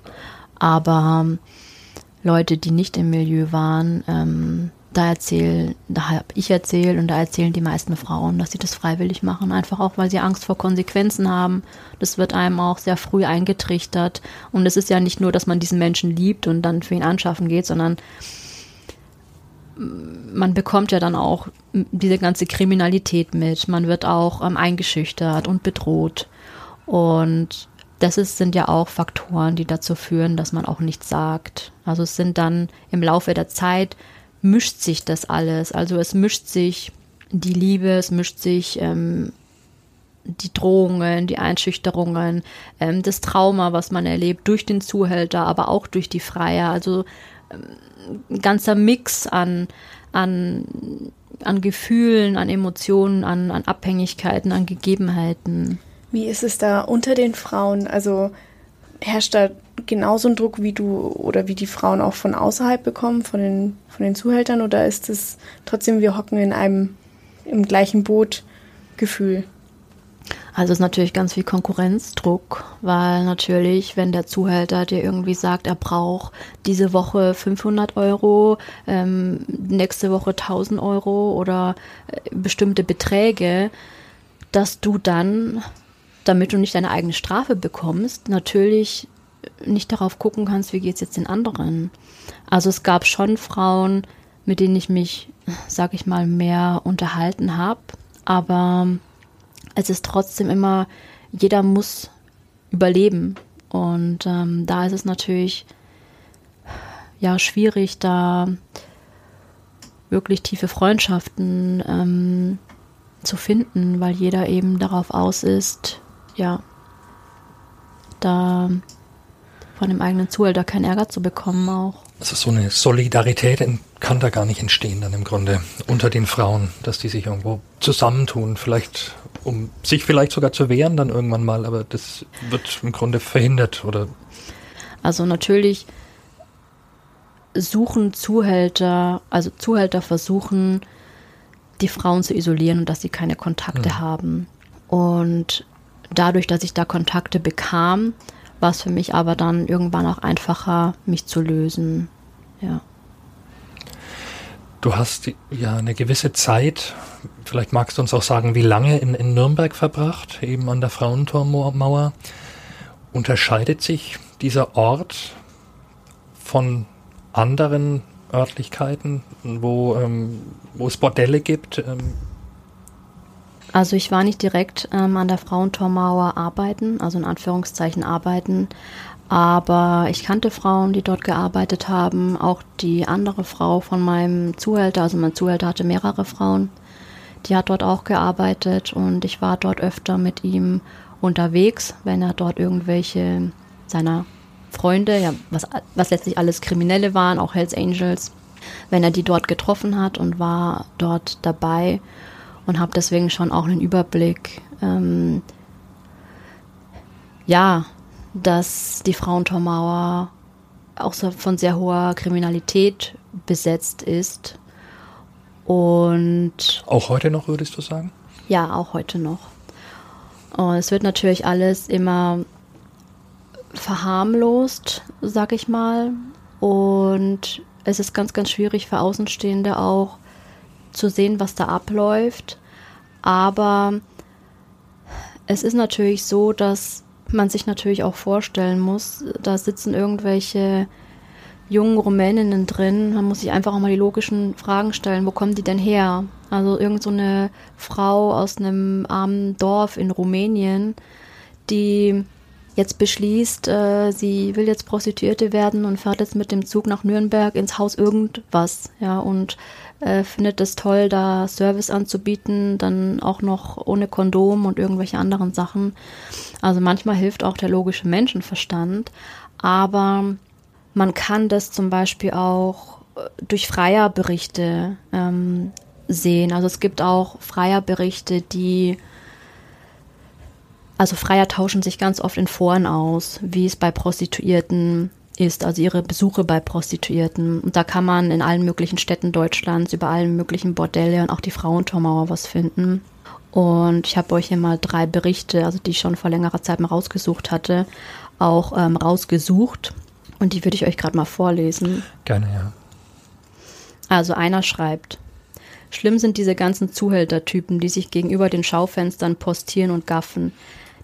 Aber ähm, Leute, die nicht im Milieu waren, ähm, da erzählen, da habe ich erzählt und da erzählen die meisten Frauen, dass sie das freiwillig machen, einfach auch, weil sie Angst vor Konsequenzen haben. Das wird einem auch sehr früh eingetrichtert. Und es ist ja nicht nur, dass man diesen Menschen liebt und dann für ihn anschaffen geht, sondern man bekommt ja dann auch diese ganze Kriminalität mit. Man wird auch ähm, eingeschüchtert und bedroht. Und das ist, sind ja auch Faktoren, die dazu führen, dass man auch nichts sagt. Also es sind dann im Laufe der Zeit mischt sich das alles. Also es mischt sich die Liebe, es mischt sich ähm, die Drohungen, die Einschüchterungen, ähm, das Trauma, was man erlebt durch den Zuhälter, aber auch durch die Freier. Also ähm, ein ganzer Mix an, an, an Gefühlen, an Emotionen, an, an Abhängigkeiten, an Gegebenheiten. Wie ist es da unter den Frauen? Also herrscht da genauso ein Druck, wie du oder wie die Frauen auch von außerhalb bekommen, von den, von den Zuhältern? Oder ist es trotzdem, wir hocken in einem im gleichen Boot Gefühl? Also es ist natürlich ganz viel Konkurrenzdruck, weil natürlich, wenn der Zuhälter dir irgendwie sagt, er braucht diese Woche 500 Euro, ähm, nächste Woche 1000 Euro oder äh, bestimmte Beträge, dass du dann damit du nicht deine eigene Strafe bekommst, natürlich nicht darauf gucken kannst, wie geht es jetzt den anderen. Also es gab schon Frauen, mit denen ich mich, sag ich mal, mehr unterhalten habe, aber es ist trotzdem immer, jeder muss überleben. Und ähm, da ist es natürlich ja schwierig, da wirklich tiefe Freundschaften ähm, zu finden, weil jeder eben darauf aus ist, ja, da von dem eigenen Zuhälter keinen Ärger zu bekommen auch. Also so eine Solidarität kann da gar nicht entstehen dann im Grunde unter den Frauen, dass die sich irgendwo zusammentun, vielleicht um sich vielleicht sogar zu wehren dann irgendwann mal, aber das wird im Grunde verhindert oder also natürlich suchen Zuhälter, also Zuhälter versuchen, die Frauen zu isolieren und dass sie keine Kontakte mhm. haben. Und dadurch, dass ich da Kontakte bekam, war es für mich aber dann irgendwann auch einfacher, mich zu lösen. Ja. Du hast ja eine gewisse Zeit, vielleicht magst du uns auch sagen, wie lange in, in Nürnberg verbracht, eben an der Frauentormauer. Unterscheidet sich dieser Ort von anderen Örtlichkeiten, wo, ähm, wo es Bordelle gibt? Ähm? Also ich war nicht direkt ähm, an der Frauentormauer arbeiten, also in Anführungszeichen arbeiten, aber ich kannte Frauen, die dort gearbeitet haben, auch die andere Frau von meinem Zuhälter, also mein Zuhälter hatte mehrere Frauen, die hat dort auch gearbeitet und ich war dort öfter mit ihm unterwegs, wenn er dort irgendwelche seiner Freunde, ja, was, was letztlich alles Kriminelle waren, auch Hells Angels, wenn er die dort getroffen hat und war dort dabei und habe deswegen schon auch einen Überblick. Ähm, ja, dass die Frauentormauer auch so von sehr hoher Kriminalität besetzt ist. Und auch heute noch, würdest du sagen? Ja, auch heute noch. Und es wird natürlich alles immer verharmlost, sag ich mal. Und es ist ganz, ganz schwierig für Außenstehende auch zu sehen, was da abläuft. Aber es ist natürlich so, dass man sich natürlich auch vorstellen muss, da sitzen irgendwelche jungen Rumäninnen drin. Man muss sich einfach auch mal die logischen Fragen stellen. Wo kommen die denn her? Also irgend so eine Frau aus einem armen Dorf in Rumänien, die jetzt beschließt, äh, sie will jetzt Prostituierte werden und fährt jetzt mit dem Zug nach Nürnberg ins Haus irgendwas, ja, und äh, findet es toll, da Service anzubieten, dann auch noch ohne Kondom und irgendwelche anderen Sachen. Also manchmal hilft auch der logische Menschenverstand, aber man kann das zum Beispiel auch äh, durch Freierberichte ähm, sehen. Also es gibt auch Freierberichte, die also Freier tauschen sich ganz oft in Foren aus, wie es bei Prostituierten ist, also ihre Besuche bei Prostituierten. Und da kann man in allen möglichen Städten Deutschlands über allen möglichen Bordelle und auch die Frauentormauer was finden. Und ich habe euch hier mal drei Berichte, also die ich schon vor längerer Zeit mal rausgesucht hatte, auch ähm, rausgesucht. Und die würde ich euch gerade mal vorlesen. Gerne, ja. Also einer schreibt, Schlimm sind diese ganzen Zuhältertypen, die sich gegenüber den Schaufenstern postieren und gaffen.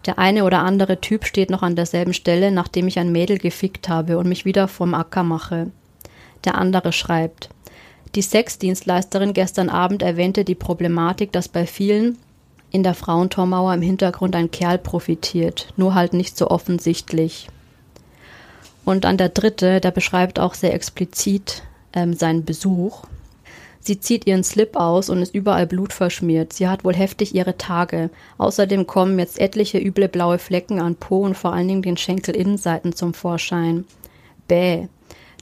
Der eine oder andere Typ steht noch an derselben Stelle, nachdem ich ein Mädel gefickt habe und mich wieder vom Acker mache. Der andere schreibt. Die Sexdienstleisterin gestern Abend erwähnte die Problematik, dass bei vielen in der Frauentormauer im Hintergrund ein Kerl profitiert, nur halt nicht so offensichtlich. Und dann der dritte, der beschreibt auch sehr explizit ähm, seinen Besuch. Sie zieht ihren Slip aus und ist überall blutverschmiert. Sie hat wohl heftig ihre Tage. Außerdem kommen jetzt etliche üble blaue Flecken an Po und vor allen Dingen den Schenkelinnenseiten zum Vorschein. Bäh.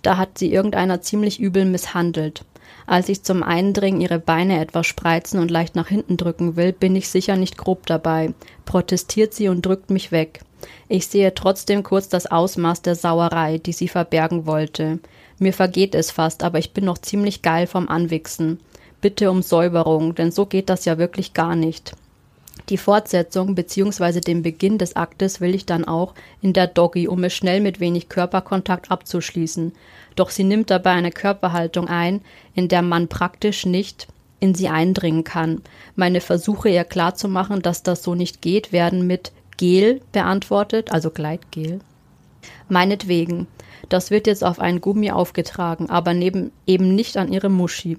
Da hat sie irgendeiner ziemlich übel misshandelt. Als ich zum Eindringen ihre Beine etwas spreizen und leicht nach hinten drücken will, bin ich sicher nicht grob dabei. Protestiert sie und drückt mich weg. Ich sehe trotzdem kurz das Ausmaß der Sauerei, die sie verbergen wollte. Mir vergeht es fast, aber ich bin noch ziemlich geil vom Anwichsen. Bitte um Säuberung, denn so geht das ja wirklich gar nicht. Die Fortsetzung bzw. den Beginn des Aktes will ich dann auch in der Doggy, um es schnell mit wenig Körperkontakt abzuschließen. Doch sie nimmt dabei eine Körperhaltung ein, in der man praktisch nicht in sie eindringen kann. Meine Versuche ihr klarzumachen, dass das so nicht geht, werden mit Gel beantwortet, also Gleitgel. Meinetwegen. Das wird jetzt auf einen Gummi aufgetragen, aber neben, eben nicht an ihre Muschi.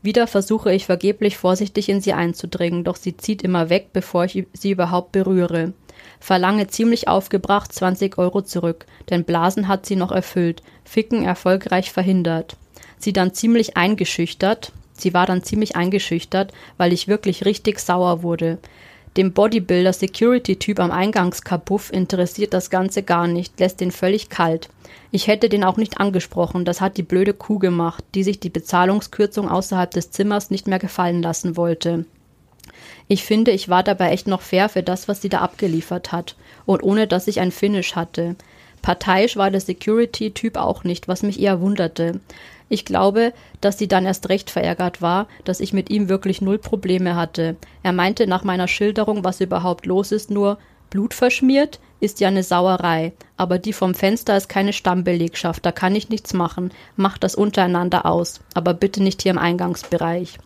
Wieder versuche ich vergeblich vorsichtig in sie einzudringen, doch sie zieht immer weg, bevor ich sie überhaupt berühre. Verlange ziemlich aufgebracht 20 Euro zurück, denn Blasen hat sie noch erfüllt, Ficken erfolgreich verhindert. Sie dann ziemlich eingeschüchtert, sie war dann ziemlich eingeschüchtert, weil ich wirklich richtig sauer wurde. Dem Bodybuilder Security-Typ am Eingangskapuff interessiert das Ganze gar nicht, lässt den völlig kalt. Ich hätte den auch nicht angesprochen, das hat die blöde Kuh gemacht, die sich die Bezahlungskürzung außerhalb des Zimmers nicht mehr gefallen lassen wollte. Ich finde, ich war dabei echt noch fair für das, was sie da abgeliefert hat, und ohne dass ich ein Finish hatte. Parteiisch war der Security-Typ auch nicht, was mich eher wunderte. Ich glaube, dass sie dann erst recht verärgert war, dass ich mit ihm wirklich null Probleme hatte. Er meinte nach meiner Schilderung, was überhaupt los ist, nur Blut verschmiert, ist ja eine Sauerei. Aber die vom Fenster ist keine Stammbelegschaft, da kann ich nichts machen. Macht das untereinander aus. Aber bitte nicht hier im Eingangsbereich.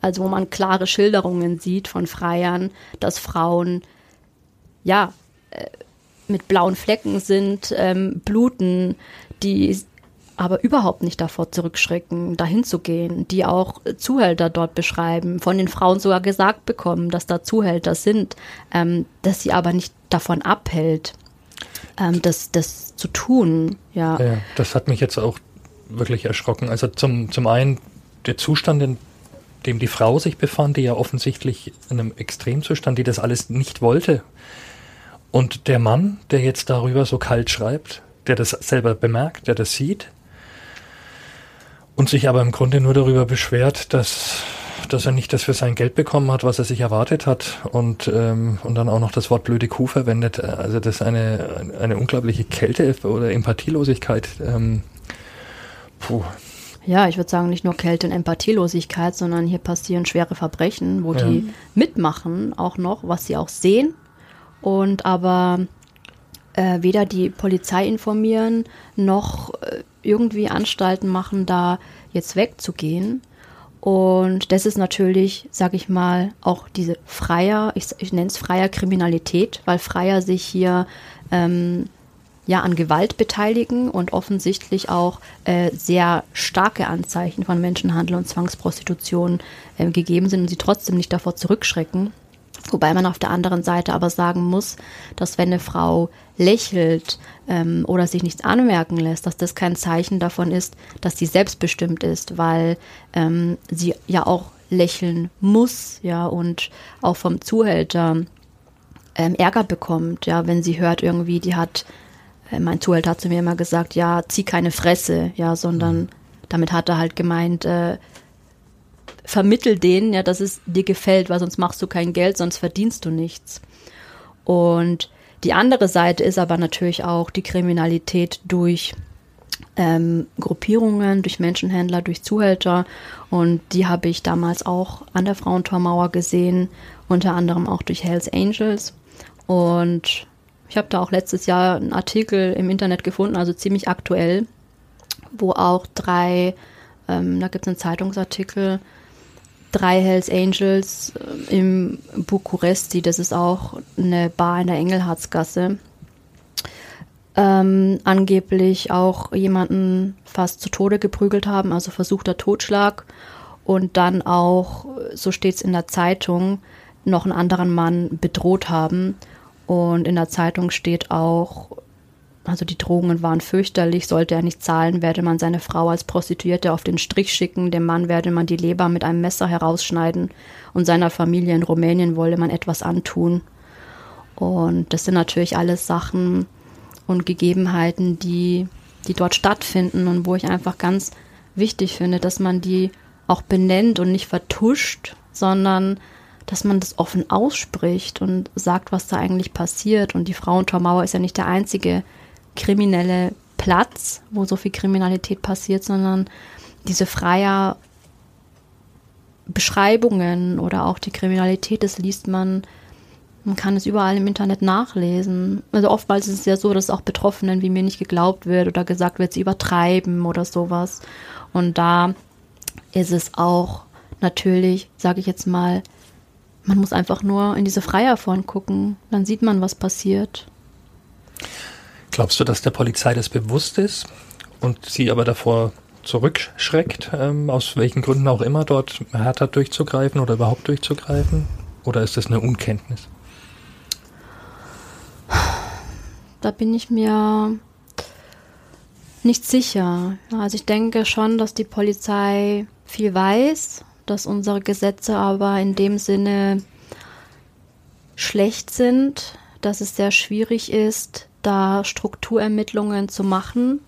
Also wo man klare Schilderungen sieht von Freiern, dass Frauen ja äh, mit blauen Flecken sind, ähm, bluten, die aber überhaupt nicht davor zurückschrecken, dahin zu gehen, die auch Zuhälter dort beschreiben, von den Frauen sogar gesagt bekommen, dass da Zuhälter sind, ähm, dass sie aber nicht davon abhält, ähm, das, das zu tun. Ja. ja, das hat mich jetzt auch wirklich erschrocken. Also zum, zum einen der Zustand, in dem die Frau sich befand, die ja offensichtlich in einem Extremzustand, die das alles nicht wollte. Und der Mann, der jetzt darüber so kalt schreibt, der das selber bemerkt, der das sieht, und sich aber im Grunde nur darüber beschwert, dass, dass er nicht das für sein Geld bekommen hat, was er sich erwartet hat und, ähm, und dann auch noch das Wort blöde Kuh verwendet. Also das ist eine, eine unglaubliche Kälte oder Empathielosigkeit. Ähm, puh. Ja, ich würde sagen, nicht nur Kälte und Empathielosigkeit, sondern hier passieren schwere Verbrechen, wo ja. die mitmachen auch noch, was sie auch sehen und aber äh, weder die Polizei informieren noch äh, irgendwie Anstalten machen, da jetzt wegzugehen. Und das ist natürlich, sag ich mal, auch diese freier, ich, ich nenne es freier Kriminalität, weil Freier sich hier ähm, ja an Gewalt beteiligen und offensichtlich auch äh, sehr starke Anzeichen von Menschenhandel und Zwangsprostitution äh, gegeben sind und sie trotzdem nicht davor zurückschrecken. Wobei man auf der anderen Seite aber sagen muss, dass wenn eine Frau lächelt ähm, oder sich nichts anmerken lässt, dass das kein Zeichen davon ist, dass sie selbstbestimmt ist, weil ähm, sie ja auch lächeln muss, ja, und auch vom Zuhälter ähm, Ärger bekommt, ja, wenn sie hört irgendwie, die hat, äh, mein Zuhälter hat zu mir immer gesagt, ja, zieh keine Fresse, ja, sondern mhm. damit hat er halt gemeint, äh, vermittel denen, ja, dass es dir gefällt, weil sonst machst du kein Geld, sonst verdienst du nichts. Und die andere Seite ist aber natürlich auch die Kriminalität durch ähm, Gruppierungen, durch Menschenhändler, durch Zuhälter. Und die habe ich damals auch an der Frauentormauer gesehen, unter anderem auch durch Hells Angels. Und ich habe da auch letztes Jahr einen Artikel im Internet gefunden, also ziemlich aktuell, wo auch drei, ähm, da gibt es einen Zeitungsartikel, drei Hells Angels äh, im Bukuresti, das ist auch eine Bar in der Engelhardsgasse, ähm, angeblich auch jemanden fast zu Tode geprügelt haben, also versuchter Totschlag und dann auch, so steht es in der Zeitung, noch einen anderen Mann bedroht haben. Und in der Zeitung steht auch, also die Drohungen waren fürchterlich, sollte er nicht zahlen, werde man seine Frau als Prostituierte auf den Strich schicken, dem Mann werde man die Leber mit einem Messer herausschneiden und seiner Familie in Rumänien wolle man etwas antun. Und das sind natürlich alles Sachen und Gegebenheiten, die, die dort stattfinden und wo ich einfach ganz wichtig finde, dass man die auch benennt und nicht vertuscht, sondern dass man das offen ausspricht und sagt, was da eigentlich passiert. Und die Frauentormauer ist ja nicht der einzige kriminelle Platz, wo so viel Kriminalität passiert, sondern diese freier Beschreibungen oder auch die Kriminalität, das liest man, man kann es überall im Internet nachlesen. Also oftmals ist es ja so, dass auch Betroffenen wie mir nicht geglaubt wird oder gesagt wird, sie übertreiben oder sowas. Und da ist es auch natürlich, sage ich jetzt mal, man muss einfach nur in diese Freierform gucken, dann sieht man, was passiert. Glaubst du, dass der Polizei das bewusst ist und sie aber davor zurückschreckt, ähm, aus welchen Gründen auch immer dort härter durchzugreifen oder überhaupt durchzugreifen? Oder ist das eine Unkenntnis? Da bin ich mir nicht sicher. Also ich denke schon, dass die Polizei viel weiß, dass unsere Gesetze aber in dem Sinne schlecht sind, dass es sehr schwierig ist, da Strukturermittlungen zu machen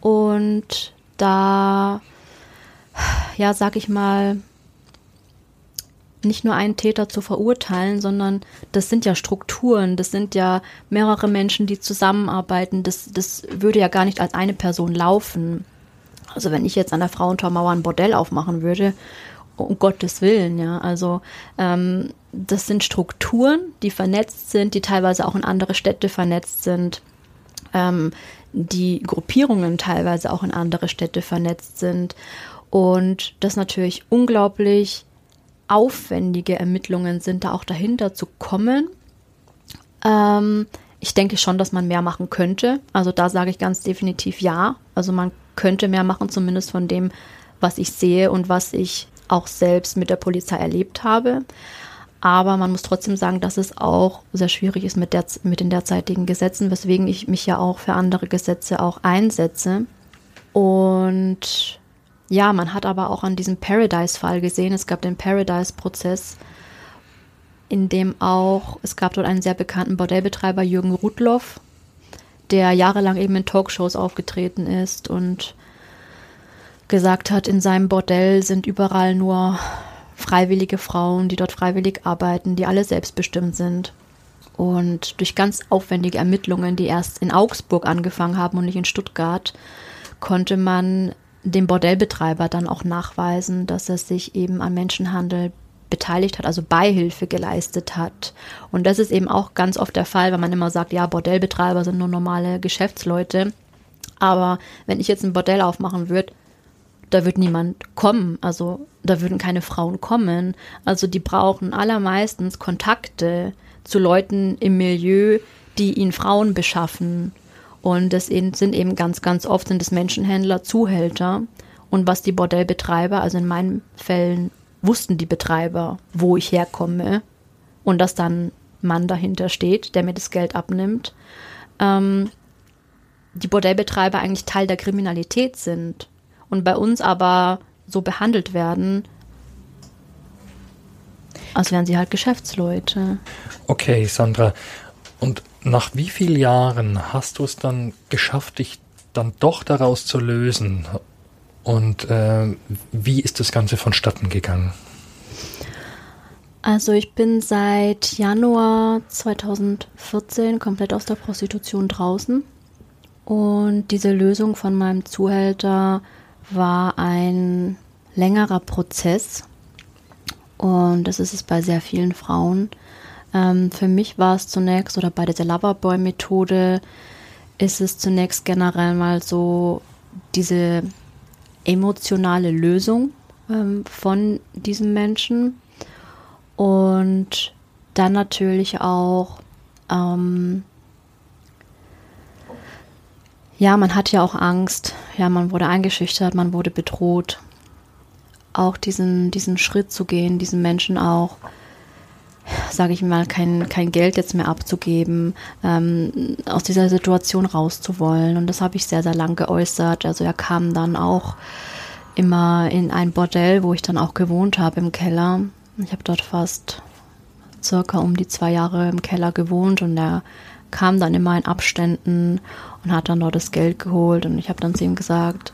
und da, ja, sag ich mal, nicht nur einen Täter zu verurteilen, sondern das sind ja Strukturen, das sind ja mehrere Menschen, die zusammenarbeiten, das, das würde ja gar nicht als eine Person laufen. Also wenn ich jetzt an der Frauentormauer ein Bordell aufmachen würde, um Gottes Willen, ja. Also ähm, das sind Strukturen, die vernetzt sind, die teilweise auch in andere Städte vernetzt sind, ähm, die Gruppierungen teilweise auch in andere Städte vernetzt sind und das natürlich unglaublich aufwendige Ermittlungen sind, da auch dahinter zu kommen. Ähm, ich denke schon, dass man mehr machen könnte. Also da sage ich ganz definitiv ja. Also man könnte mehr machen, zumindest von dem, was ich sehe und was ich auch selbst mit der Polizei erlebt habe. Aber man muss trotzdem sagen, dass es auch sehr schwierig ist mit, der, mit den derzeitigen Gesetzen, weswegen ich mich ja auch für andere Gesetze auch einsetze. Und ja, man hat aber auch an diesem Paradise-Fall gesehen, es gab den Paradise-Prozess, in dem auch, es gab dort einen sehr bekannten Bordellbetreiber, Jürgen Rudloff, der jahrelang eben in Talkshows aufgetreten ist und gesagt hat, in seinem Bordell sind überall nur freiwillige Frauen, die dort freiwillig arbeiten, die alle selbstbestimmt sind. Und durch ganz aufwendige Ermittlungen, die erst in Augsburg angefangen haben und nicht in Stuttgart, konnte man dem Bordellbetreiber dann auch nachweisen, dass er sich eben an Menschenhandel beteiligt hat, also Beihilfe geleistet hat. Und das ist eben auch ganz oft der Fall, wenn man immer sagt, ja, Bordellbetreiber sind nur normale Geschäftsleute. Aber wenn ich jetzt ein Bordell aufmachen würde, da wird niemand kommen. Also da würden keine Frauen kommen. Also die brauchen allermeistens Kontakte zu Leuten im Milieu, die ihnen Frauen beschaffen. Und das sind eben ganz, ganz oft sind es Menschenhändler, Zuhälter. Und was die Bordellbetreiber, also in meinen Fällen wussten die Betreiber, wo ich herkomme und dass dann Mann dahinter steht, der mir das Geld abnimmt. Ähm, die Bordellbetreiber eigentlich Teil der Kriminalität sind und bei uns aber so behandelt werden, als wären sie halt Geschäftsleute. Okay, Sandra. Und nach wie vielen Jahren hast du es dann geschafft, dich dann doch daraus zu lösen? Und äh, wie ist das Ganze vonstatten gegangen? Also ich bin seit Januar 2014 komplett aus der Prostitution draußen. Und diese Lösung von meinem Zuhälter war ein längerer Prozess. Und das ist es bei sehr vielen Frauen. Ähm, für mich war es zunächst, oder bei der Loverboy-Methode ist es zunächst generell mal so diese emotionale Lösung ähm, von diesem Menschen. Und dann natürlich auch ähm, ja, man hat ja auch Angst. Ja, man wurde eingeschüchtert, man wurde bedroht. Auch diesen, diesen Schritt zu gehen, diesen Menschen auch, sage ich mal, kein, kein Geld jetzt mehr abzugeben, ähm, aus dieser Situation rauszuwollen. Und das habe ich sehr, sehr lang geäußert. Also er kam dann auch immer in ein Bordell, wo ich dann auch gewohnt habe im Keller. Ich habe dort fast circa um die zwei Jahre im Keller gewohnt und er kam dann immer in Abständen und hat dann dort das Geld geholt und ich habe dann zu ihm gesagt,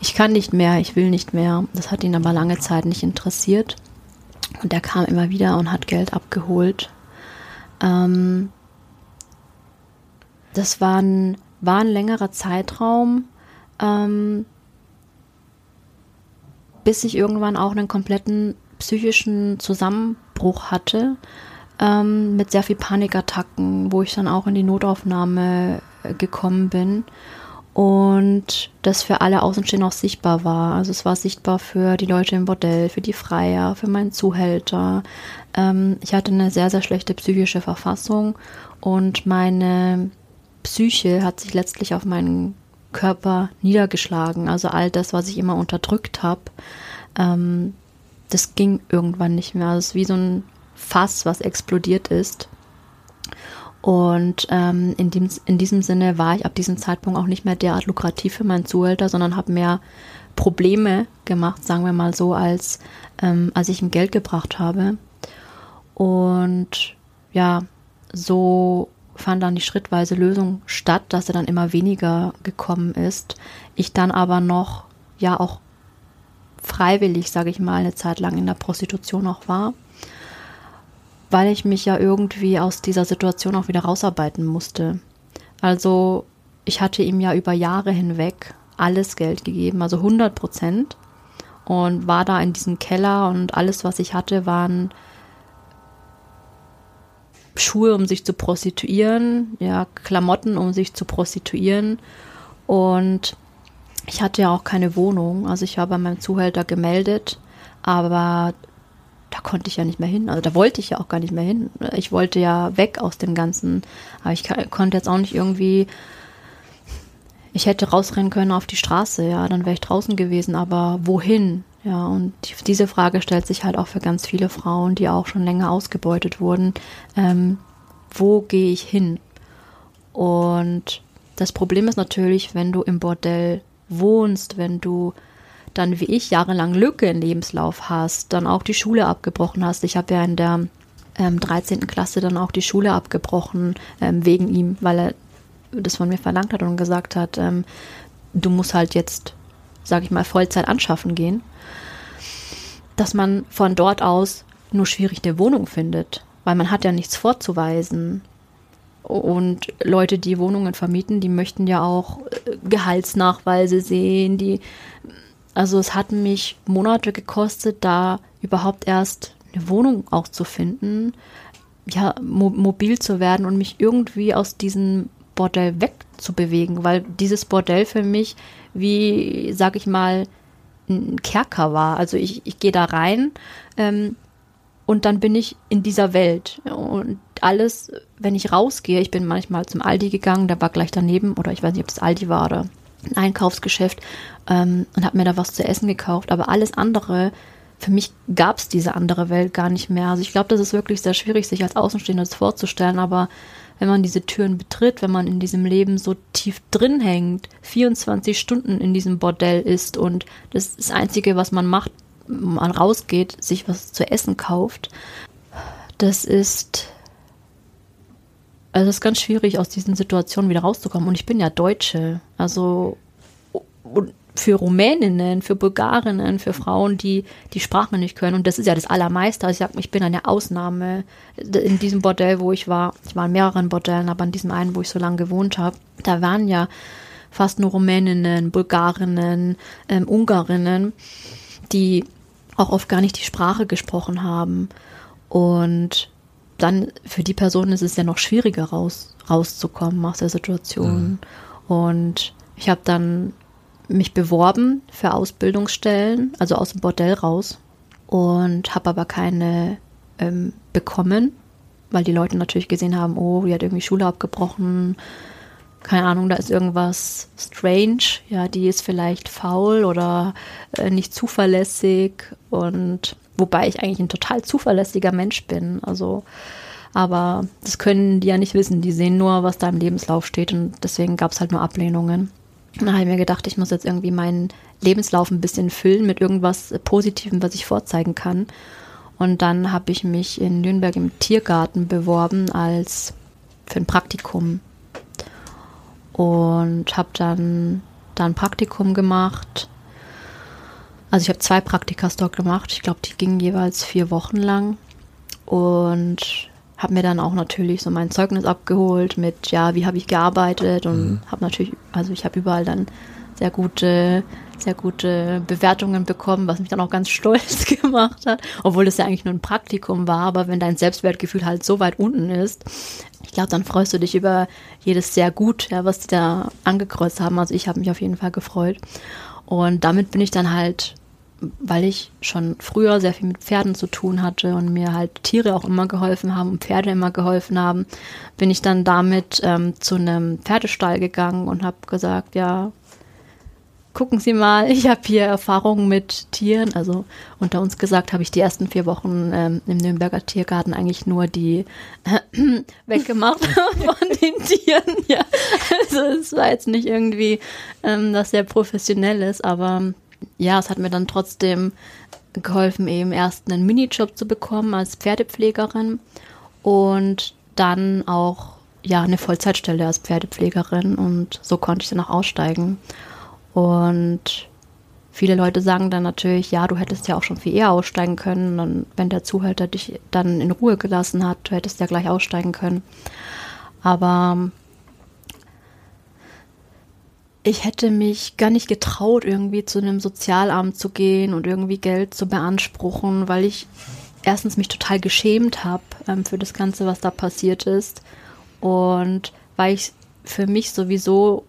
ich kann nicht mehr, ich will nicht mehr. Das hat ihn aber lange Zeit nicht interessiert und er kam immer wieder und hat Geld abgeholt. Ähm, das war ein, war ein längerer Zeitraum, ähm, bis ich irgendwann auch einen kompletten psychischen Zusammenbruch hatte ähm, mit sehr viel Panikattacken, wo ich dann auch in die Notaufnahme äh, gekommen bin und das für alle Außenstehenden auch sichtbar war. Also es war sichtbar für die Leute im Bordell, für die Freier, für meinen Zuhälter. Ähm, ich hatte eine sehr, sehr schlechte psychische Verfassung und meine Psyche hat sich letztlich auf meinen Körper niedergeschlagen. Also all das, was ich immer unterdrückt habe, ähm, das ging irgendwann nicht mehr. Also es ist wie so ein Fass, was explodiert ist. Und ähm, in, dem, in diesem Sinne war ich ab diesem Zeitpunkt auch nicht mehr derart lukrativ für meinen Zuhälter, sondern habe mehr Probleme gemacht, sagen wir mal so, als, ähm, als ich ihm Geld gebracht habe. Und ja, so fand dann die schrittweise Lösung statt, dass er dann immer weniger gekommen ist. Ich dann aber noch, ja, auch freiwillig, sage ich mal, eine Zeit lang in der Prostitution auch war weil ich mich ja irgendwie aus dieser Situation auch wieder rausarbeiten musste. Also ich hatte ihm ja über Jahre hinweg alles Geld gegeben, also 100 Prozent. Und war da in diesem Keller und alles, was ich hatte, waren Schuhe, um sich zu prostituieren, ja, Klamotten, um sich zu prostituieren. Und ich hatte ja auch keine Wohnung. Also ich war bei meinem Zuhälter gemeldet, aber da konnte ich ja nicht mehr hin. Also da wollte ich ja auch gar nicht mehr hin. Ich wollte ja weg aus dem Ganzen. Aber ich konnte jetzt auch nicht irgendwie. Ich hätte rausrennen können auf die Straße, ja, dann wäre ich draußen gewesen, aber wohin? Ja, und diese Frage stellt sich halt auch für ganz viele Frauen, die auch schon länger ausgebeutet wurden. Ähm, wo gehe ich hin? Und das Problem ist natürlich, wenn du im Bordell wohnst, wenn du dann wie ich jahrelang Lücke im Lebenslauf hast, dann auch die Schule abgebrochen hast. Ich habe ja in der ähm, 13. Klasse dann auch die Schule abgebrochen ähm, wegen ihm, weil er das von mir verlangt hat und gesagt hat, ähm, du musst halt jetzt, sage ich mal, Vollzeit anschaffen gehen, dass man von dort aus nur schwierig eine Wohnung findet, weil man hat ja nichts vorzuweisen. Und Leute, die Wohnungen vermieten, die möchten ja auch äh, Gehaltsnachweise sehen, die also es hat mich Monate gekostet, da überhaupt erst eine Wohnung auch zu finden, ja, mo mobil zu werden und mich irgendwie aus diesem Bordell wegzubewegen, weil dieses Bordell für mich wie, sag ich mal, ein Kerker war. Also ich, ich gehe da rein ähm, und dann bin ich in dieser Welt. Und alles, wenn ich rausgehe, ich bin manchmal zum Aldi gegangen, der war gleich daneben, oder ich weiß nicht, ob das Aldi war oder ein Einkaufsgeschäft ähm, und habe mir da was zu essen gekauft. Aber alles andere, für mich gab es diese andere Welt gar nicht mehr. Also ich glaube, das ist wirklich sehr schwierig, sich als Außenstehender das vorzustellen. Aber wenn man diese Türen betritt, wenn man in diesem Leben so tief drin hängt, 24 Stunden in diesem Bordell ist und das das Einzige, was man macht, man rausgeht, sich was zu essen kauft, das ist also es ist ganz schwierig, aus diesen Situationen wieder rauszukommen. Und ich bin ja Deutsche. Also für Rumäninnen, für Bulgarinnen, für Frauen, die die Sprache nicht können. Und das ist ja das Allermeiste. Also ich sag, ich bin eine Ausnahme in diesem Bordell, wo ich war. Ich war in mehreren Bordellen, aber in diesem einen, wo ich so lange gewohnt habe, da waren ja fast nur Rumäninnen, Bulgarinnen, ähm, Ungarinnen, die auch oft gar nicht die Sprache gesprochen haben. Und dann für die Person ist es ja noch schwieriger raus, rauszukommen aus der Situation. Mhm. Und ich habe dann mich beworben für Ausbildungsstellen, also aus dem Bordell raus und habe aber keine ähm, bekommen, weil die Leute natürlich gesehen haben, oh, die hat irgendwie Schule abgebrochen, keine Ahnung, da ist irgendwas strange, ja, die ist vielleicht faul oder äh, nicht zuverlässig und wobei ich eigentlich ein total zuverlässiger Mensch bin, also aber das können die ja nicht wissen, die sehen nur, was da im Lebenslauf steht und deswegen gab es halt nur Ablehnungen. Und dann habe ich mir gedacht, ich muss jetzt irgendwie meinen Lebenslauf ein bisschen füllen mit irgendwas Positivem, was ich vorzeigen kann. Und dann habe ich mich in Nürnberg im Tiergarten beworben als für ein Praktikum und habe dann da ein Praktikum gemacht. Also ich habe zwei Praktikas dort gemacht. Ich glaube, die gingen jeweils vier Wochen lang und habe mir dann auch natürlich so mein Zeugnis abgeholt mit, ja, wie habe ich gearbeitet und mhm. habe natürlich, also ich habe überall dann sehr gute, sehr gute Bewertungen bekommen, was mich dann auch ganz <laughs> stolz gemacht hat, obwohl es ja eigentlich nur ein Praktikum war, aber wenn dein Selbstwertgefühl halt so weit unten ist, ich glaube, dann freust du dich über jedes sehr gut, ja, was die da angekreuzt haben. Also ich habe mich auf jeden Fall gefreut. Und damit bin ich dann halt weil ich schon früher sehr viel mit Pferden zu tun hatte und mir halt Tiere auch immer geholfen haben und Pferde immer geholfen haben, bin ich dann damit ähm, zu einem Pferdestall gegangen und habe gesagt, ja, gucken Sie mal, <laughs> ich habe hier Erfahrungen mit Tieren. Also unter uns gesagt habe ich die ersten vier Wochen ähm, im Nürnberger Tiergarten eigentlich nur die äh, <clears throat> weggemacht <laughs> von den Tieren. Ja, <laughs> also es war jetzt nicht irgendwie ähm, das sehr professionell ist, aber ja, es hat mir dann trotzdem geholfen, eben erst einen Minijob zu bekommen als Pferdepflegerin und dann auch ja eine Vollzeitstelle als Pferdepflegerin und so konnte ich dann auch aussteigen. Und viele Leute sagen dann natürlich, ja, du hättest ja auch schon viel eher aussteigen können, und wenn der Zuhälter dich dann in Ruhe gelassen hat, du hättest ja gleich aussteigen können. Aber ich hätte mich gar nicht getraut, irgendwie zu einem Sozialamt zu gehen und irgendwie Geld zu beanspruchen, weil ich erstens mich total geschämt habe ähm, für das Ganze, was da passiert ist. Und weil ich für mich sowieso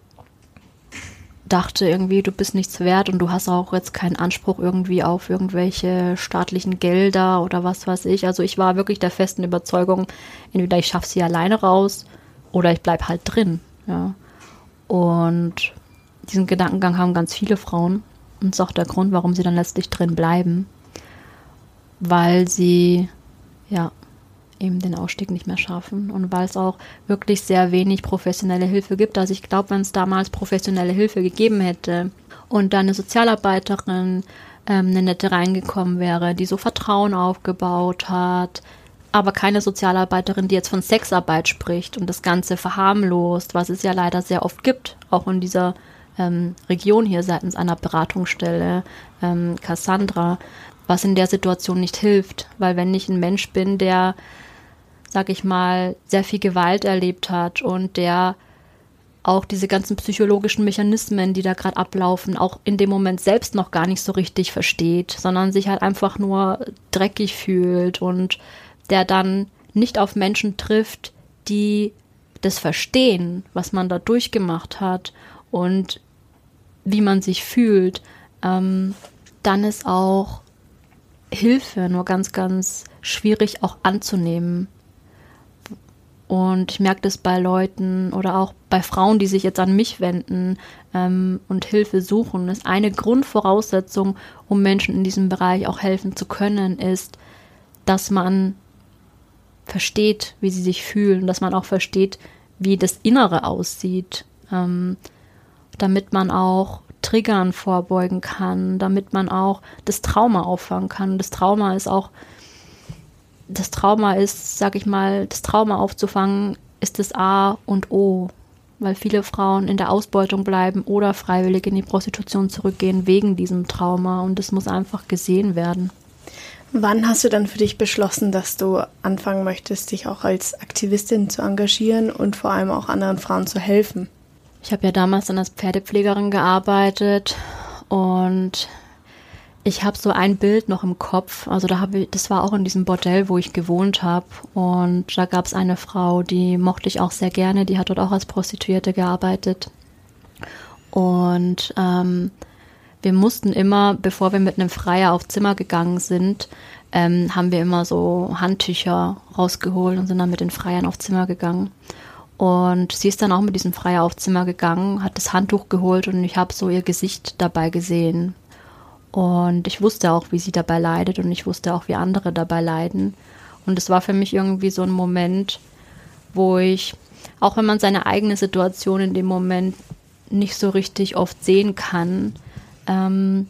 dachte irgendwie, du bist nichts wert und du hast auch jetzt keinen Anspruch irgendwie auf irgendwelche staatlichen Gelder oder was weiß ich. Also ich war wirklich der festen Überzeugung, entweder ich schaffe sie alleine raus oder ich bleibe halt drin. Ja. Und diesen Gedankengang haben ganz viele Frauen. Und das ist auch der Grund, warum sie dann letztlich drin bleiben. Weil sie, ja, eben den Ausstieg nicht mehr schaffen und weil es auch wirklich sehr wenig professionelle Hilfe gibt. Also ich glaube, wenn es damals professionelle Hilfe gegeben hätte und da eine Sozialarbeiterin, ähm, eine nette reingekommen wäre, die so Vertrauen aufgebaut hat, aber keine Sozialarbeiterin, die jetzt von Sexarbeit spricht und das Ganze verharmlost, was es ja leider sehr oft gibt, auch in dieser ähm, Region hier seitens einer Beratungsstelle, ähm, Cassandra, was in der Situation nicht hilft, weil wenn ich ein Mensch bin, der sag ich mal, sehr viel Gewalt erlebt hat und der auch diese ganzen psychologischen Mechanismen, die da gerade ablaufen, auch in dem Moment selbst noch gar nicht so richtig versteht, sondern sich halt einfach nur dreckig fühlt und der dann nicht auf Menschen trifft, die das verstehen, was man da durchgemacht hat und wie man sich fühlt, ähm, dann ist auch Hilfe nur ganz, ganz schwierig auch anzunehmen. Und ich merke das bei Leuten oder auch bei Frauen, die sich jetzt an mich wenden ähm, und Hilfe suchen. Ist eine Grundvoraussetzung, um Menschen in diesem Bereich auch helfen zu können, ist, dass man versteht, wie sie sich fühlen, dass man auch versteht, wie das Innere aussieht, ähm, damit man auch Triggern vorbeugen kann, damit man auch das Trauma auffangen kann. Das Trauma ist auch das Trauma ist, sag ich mal, das Trauma aufzufangen, ist das A und O, weil viele Frauen in der Ausbeutung bleiben oder freiwillig in die Prostitution zurückgehen wegen diesem Trauma und das muss einfach gesehen werden. Wann hast du dann für dich beschlossen, dass du anfangen möchtest, dich auch als Aktivistin zu engagieren und vor allem auch anderen Frauen zu helfen? Ich habe ja damals dann als Pferdepflegerin gearbeitet und ich habe so ein Bild noch im Kopf. Also da habe ich, das war auch in diesem Bordell, wo ich gewohnt habe. Und da gab es eine Frau, die mochte ich auch sehr gerne. Die hat dort auch als Prostituierte gearbeitet. Und ähm, wir mussten immer, bevor wir mit einem Freier auf Zimmer gegangen sind, ähm, haben wir immer so Handtücher rausgeholt und sind dann mit den Freiern auf Zimmer gegangen. Und sie ist dann auch mit diesem Freier auf Zimmer gegangen, hat das Handtuch geholt und ich habe so ihr Gesicht dabei gesehen. Und ich wusste auch, wie sie dabei leidet und ich wusste auch, wie andere dabei leiden. Und es war für mich irgendwie so ein Moment, wo ich, auch wenn man seine eigene Situation in dem Moment nicht so richtig oft sehen kann, ähm,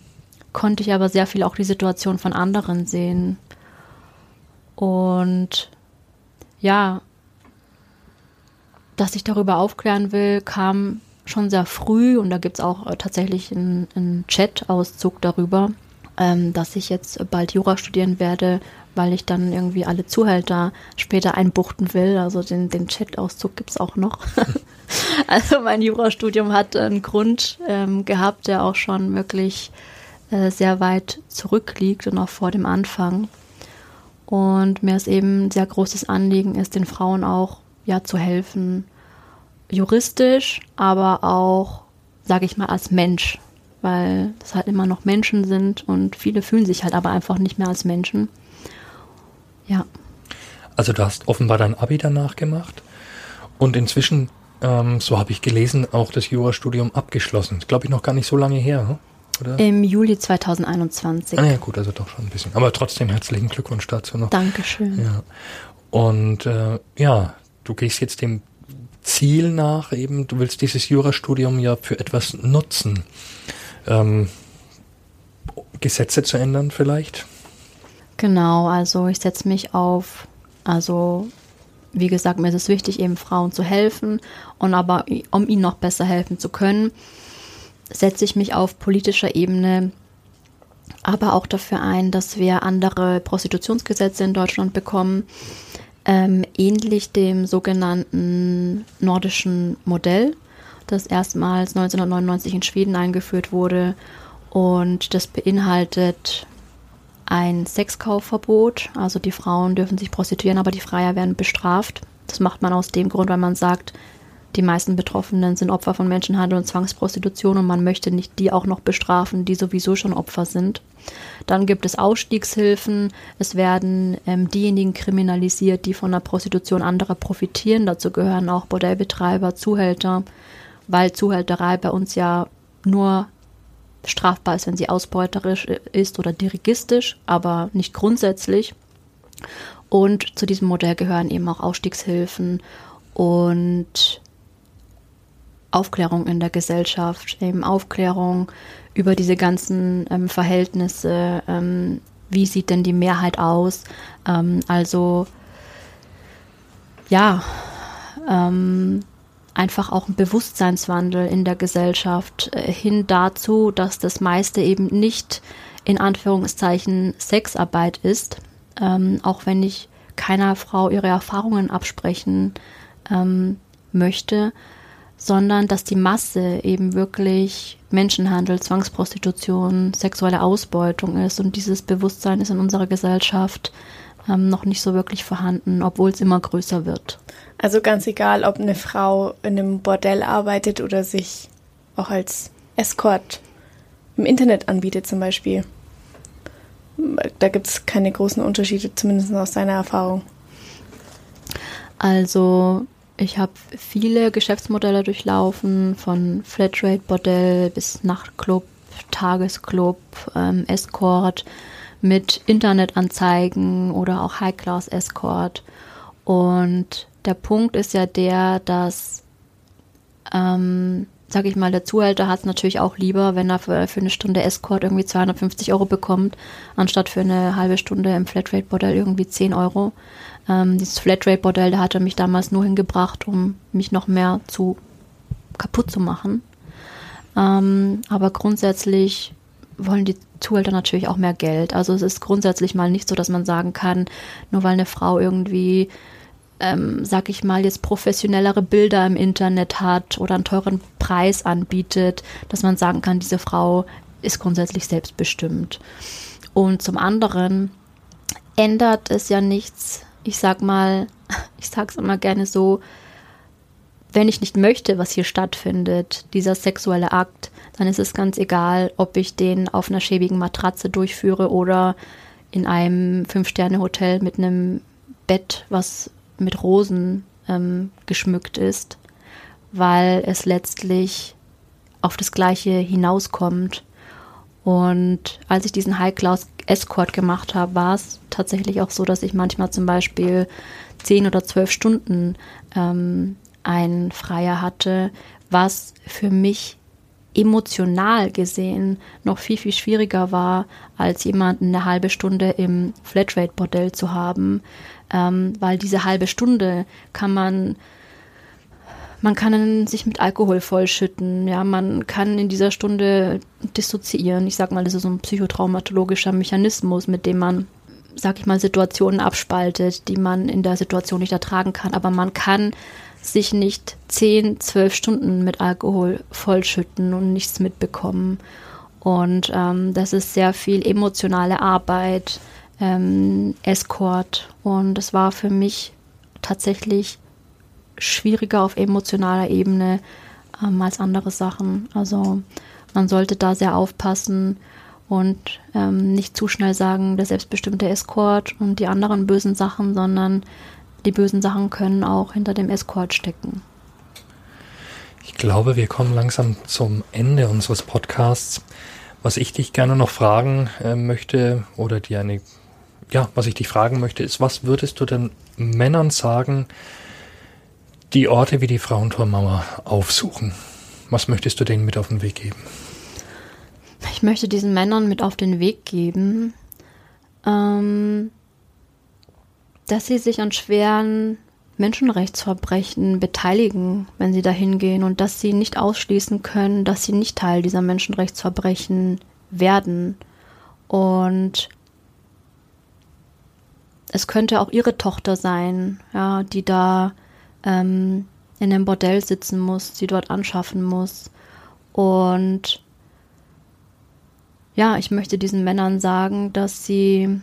konnte ich aber sehr viel auch die Situation von anderen sehen. Und ja, dass ich darüber aufklären will, kam schon sehr früh und da gibt es auch äh, tatsächlich einen, einen Chat-Auszug darüber, ähm, dass ich jetzt bald Jura studieren werde, weil ich dann irgendwie alle Zuhälter später einbuchten will. Also den, den Chat-Auszug gibt es auch noch. <laughs> also mein Jurastudium hat einen Grund ähm, gehabt, der auch schon wirklich äh, sehr weit zurückliegt und auch vor dem Anfang. Und mir ist eben ein sehr großes Anliegen ist, den Frauen auch ja zu helfen, juristisch, aber auch, sage ich mal, als Mensch, weil das halt immer noch Menschen sind und viele fühlen sich halt aber einfach nicht mehr als Menschen. Ja. Also du hast offenbar dein Abi danach gemacht und inzwischen, ähm, so habe ich gelesen, auch das Jurastudium abgeschlossen. Glaube ich noch gar nicht so lange her, hm? oder? Im Juli 2021. Ah ja, gut, also doch schon ein bisschen. Aber trotzdem herzlichen Glückwunsch dazu noch. Dankeschön. Ja. Und äh, ja, du gehst jetzt dem Ziel nach, eben, du willst dieses Jurastudium ja für etwas nutzen. Ähm, Gesetze zu ändern vielleicht? Genau, also ich setze mich auf, also wie gesagt, mir ist es wichtig, eben Frauen zu helfen und aber um ihnen noch besser helfen zu können, setze ich mich auf politischer Ebene aber auch dafür ein, dass wir andere Prostitutionsgesetze in Deutschland bekommen, ähm, ähnlich dem sogenannten nordischen Modell. das erstmals 1999 in Schweden eingeführt wurde. Und das beinhaltet ein Sexkaufverbot. Also die Frauen dürfen sich prostituieren, aber die Freier werden bestraft. Das macht man aus dem Grund, weil man sagt, die meisten Betroffenen sind Opfer von Menschenhandel und Zwangsprostitution und man möchte nicht die auch noch bestrafen, die sowieso schon Opfer sind. Dann gibt es Ausstiegshilfen. Es werden ähm, diejenigen kriminalisiert, die von der Prostitution anderer profitieren. Dazu gehören auch Bordellbetreiber, Zuhälter, weil Zuhälterei bei uns ja nur strafbar ist, wenn sie ausbeuterisch ist oder dirigistisch, aber nicht grundsätzlich. Und zu diesem Modell gehören eben auch Ausstiegshilfen und Aufklärung in der Gesellschaft, eben Aufklärung über diese ganzen ähm, Verhältnisse, ähm, wie sieht denn die Mehrheit aus, ähm, also ja, ähm, einfach auch ein Bewusstseinswandel in der Gesellschaft äh, hin dazu, dass das meiste eben nicht in Anführungszeichen Sexarbeit ist, ähm, auch wenn ich keiner Frau ihre Erfahrungen absprechen ähm, möchte, sondern dass die Masse eben wirklich Menschenhandel, Zwangsprostitution, sexuelle Ausbeutung ist und dieses Bewusstsein ist in unserer Gesellschaft ähm, noch nicht so wirklich vorhanden, obwohl es immer größer wird. Also ganz egal, ob eine Frau in einem Bordell arbeitet oder sich auch als Escort im Internet anbietet zum Beispiel. Da gibt es keine großen Unterschiede, zumindest aus deiner Erfahrung. Also ich habe viele Geschäftsmodelle durchlaufen, von Flatrate-Bordell bis Nachtclub, Tagesclub, ähm, Escort mit Internetanzeigen oder auch High-Class-Escort. Und der Punkt ist ja der, dass, ähm, sag ich mal, der Zuhälter hat es natürlich auch lieber, wenn er für, für, eine Stunde Escort irgendwie 250 Euro bekommt, anstatt für eine halbe Stunde im Flatrate-Bordell irgendwie 10 Euro. Ähm, dieses Flatrate-Bordell, da hat er mich damals nur hingebracht, um mich noch mehr zu kaputt zu machen. Ähm, aber grundsätzlich wollen die Zuhälter natürlich auch mehr Geld. Also es ist grundsätzlich mal nicht so, dass man sagen kann, nur weil eine Frau irgendwie, ähm, sag ich mal, jetzt professionellere Bilder im Internet hat oder einen teuren Preis anbietet, dass man sagen kann, diese Frau ist grundsätzlich selbstbestimmt. Und zum anderen ändert es ja nichts ich sag mal, <laughs> ich sag's immer gerne so, wenn ich nicht möchte, was hier stattfindet, dieser sexuelle Akt, dann ist es ganz egal, ob ich den auf einer schäbigen Matratze durchführe oder in einem Fünf-Sterne-Hotel mit einem Bett, was mit Rosen ähm, geschmückt ist, weil es letztlich auf das Gleiche hinauskommt. Und als ich diesen High-Class Escort gemacht habe, war es tatsächlich auch so, dass ich manchmal zum Beispiel zehn oder zwölf Stunden ähm, einen Freier hatte, was für mich emotional gesehen noch viel, viel schwieriger war, als jemanden eine halbe Stunde im Flatrate-Bordell zu haben, ähm, weil diese halbe Stunde kann man man kann sich mit Alkohol vollschütten, ja, man kann in dieser Stunde dissoziieren. Ich sag mal, das ist so ein psychotraumatologischer Mechanismus, mit dem man, sag ich mal, Situationen abspaltet, die man in der Situation nicht ertragen kann. Aber man kann sich nicht zehn, zwölf Stunden mit Alkohol vollschütten und nichts mitbekommen. Und ähm, das ist sehr viel emotionale Arbeit, ähm, Escort. Und es war für mich tatsächlich schwieriger auf emotionaler Ebene ähm, als andere Sachen. Also man sollte da sehr aufpassen und ähm, nicht zu schnell sagen, der selbstbestimmte Escort und die anderen bösen Sachen, sondern die bösen Sachen können auch hinter dem Escort stecken. Ich glaube, wir kommen langsam zum Ende unseres Podcasts. Was ich dich gerne noch fragen äh, möchte oder dir eine, ja, was ich dich fragen möchte, ist, was würdest du denn Männern sagen, die Orte wie die Frauentormauer aufsuchen. Was möchtest du denen mit auf den Weg geben? Ich möchte diesen Männern mit auf den Weg geben, ähm, dass sie sich an schweren Menschenrechtsverbrechen beteiligen, wenn sie dahin gehen und dass sie nicht ausschließen können, dass sie nicht Teil dieser Menschenrechtsverbrechen werden. Und es könnte auch ihre Tochter sein, ja, die da ähm, in einem Bordell sitzen muss, sie dort anschaffen muss. Und ja, ich möchte diesen Männern sagen, dass sie,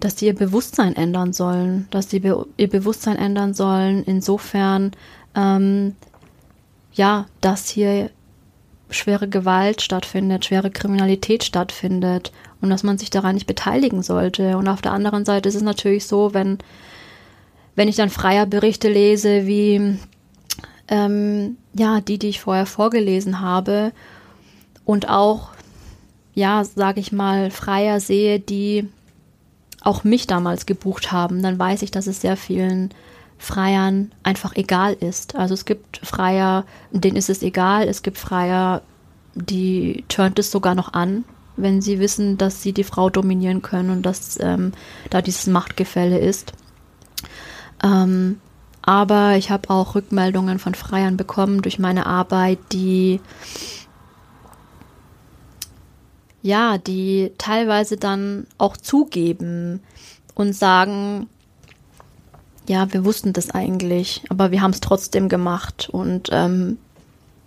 dass sie ihr Bewusstsein ändern sollen, dass sie be ihr Bewusstsein ändern sollen, insofern, ähm, ja, dass hier schwere Gewalt stattfindet, schwere Kriminalität stattfindet und dass man sich daran nicht beteiligen sollte. Und auf der anderen Seite ist es natürlich so, wenn, wenn ich dann freier Berichte lese, wie ähm, ja, die, die ich vorher vorgelesen habe, und auch, ja, sage ich mal, Freier sehe, die auch mich damals gebucht haben, dann weiß ich, dass es sehr vielen Freiern einfach egal ist. Also es gibt Freier, denen ist es egal, es gibt Freier, die turnt es sogar noch an, wenn sie wissen, dass sie die Frau dominieren können und dass ähm, da dieses Machtgefälle ist. Ähm, aber ich habe auch Rückmeldungen von Freiern bekommen durch meine Arbeit, die ja, die teilweise dann auch zugeben und sagen, ja, wir wussten das eigentlich, aber wir haben es trotzdem gemacht und ähm,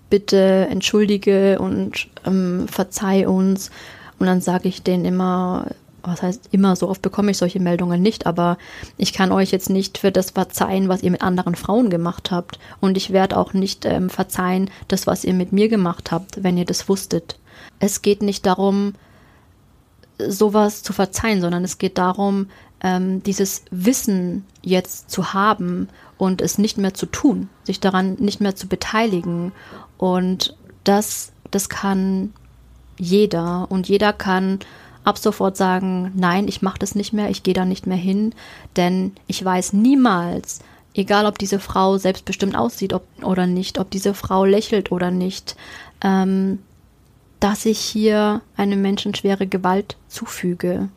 bitte entschuldige und ähm, verzeih uns. Und dann sage ich denen immer, was heißt immer, so oft bekomme ich solche Meldungen nicht, aber ich kann euch jetzt nicht für das verzeihen, was ihr mit anderen Frauen gemacht habt. Und ich werde auch nicht ähm, verzeihen, das, was ihr mit mir gemacht habt, wenn ihr das wusstet es geht nicht darum, sowas zu verzeihen, sondern es geht darum, ähm, dieses Wissen jetzt zu haben und es nicht mehr zu tun, sich daran nicht mehr zu beteiligen. Und das, das kann jeder und jeder kann ab sofort sagen, nein, ich mache das nicht mehr, ich gehe da nicht mehr hin, denn ich weiß niemals, egal ob diese Frau selbstbestimmt aussieht ob, oder nicht, ob diese Frau lächelt oder nicht, ähm, dass ich hier einem Menschen schwere Gewalt zufüge.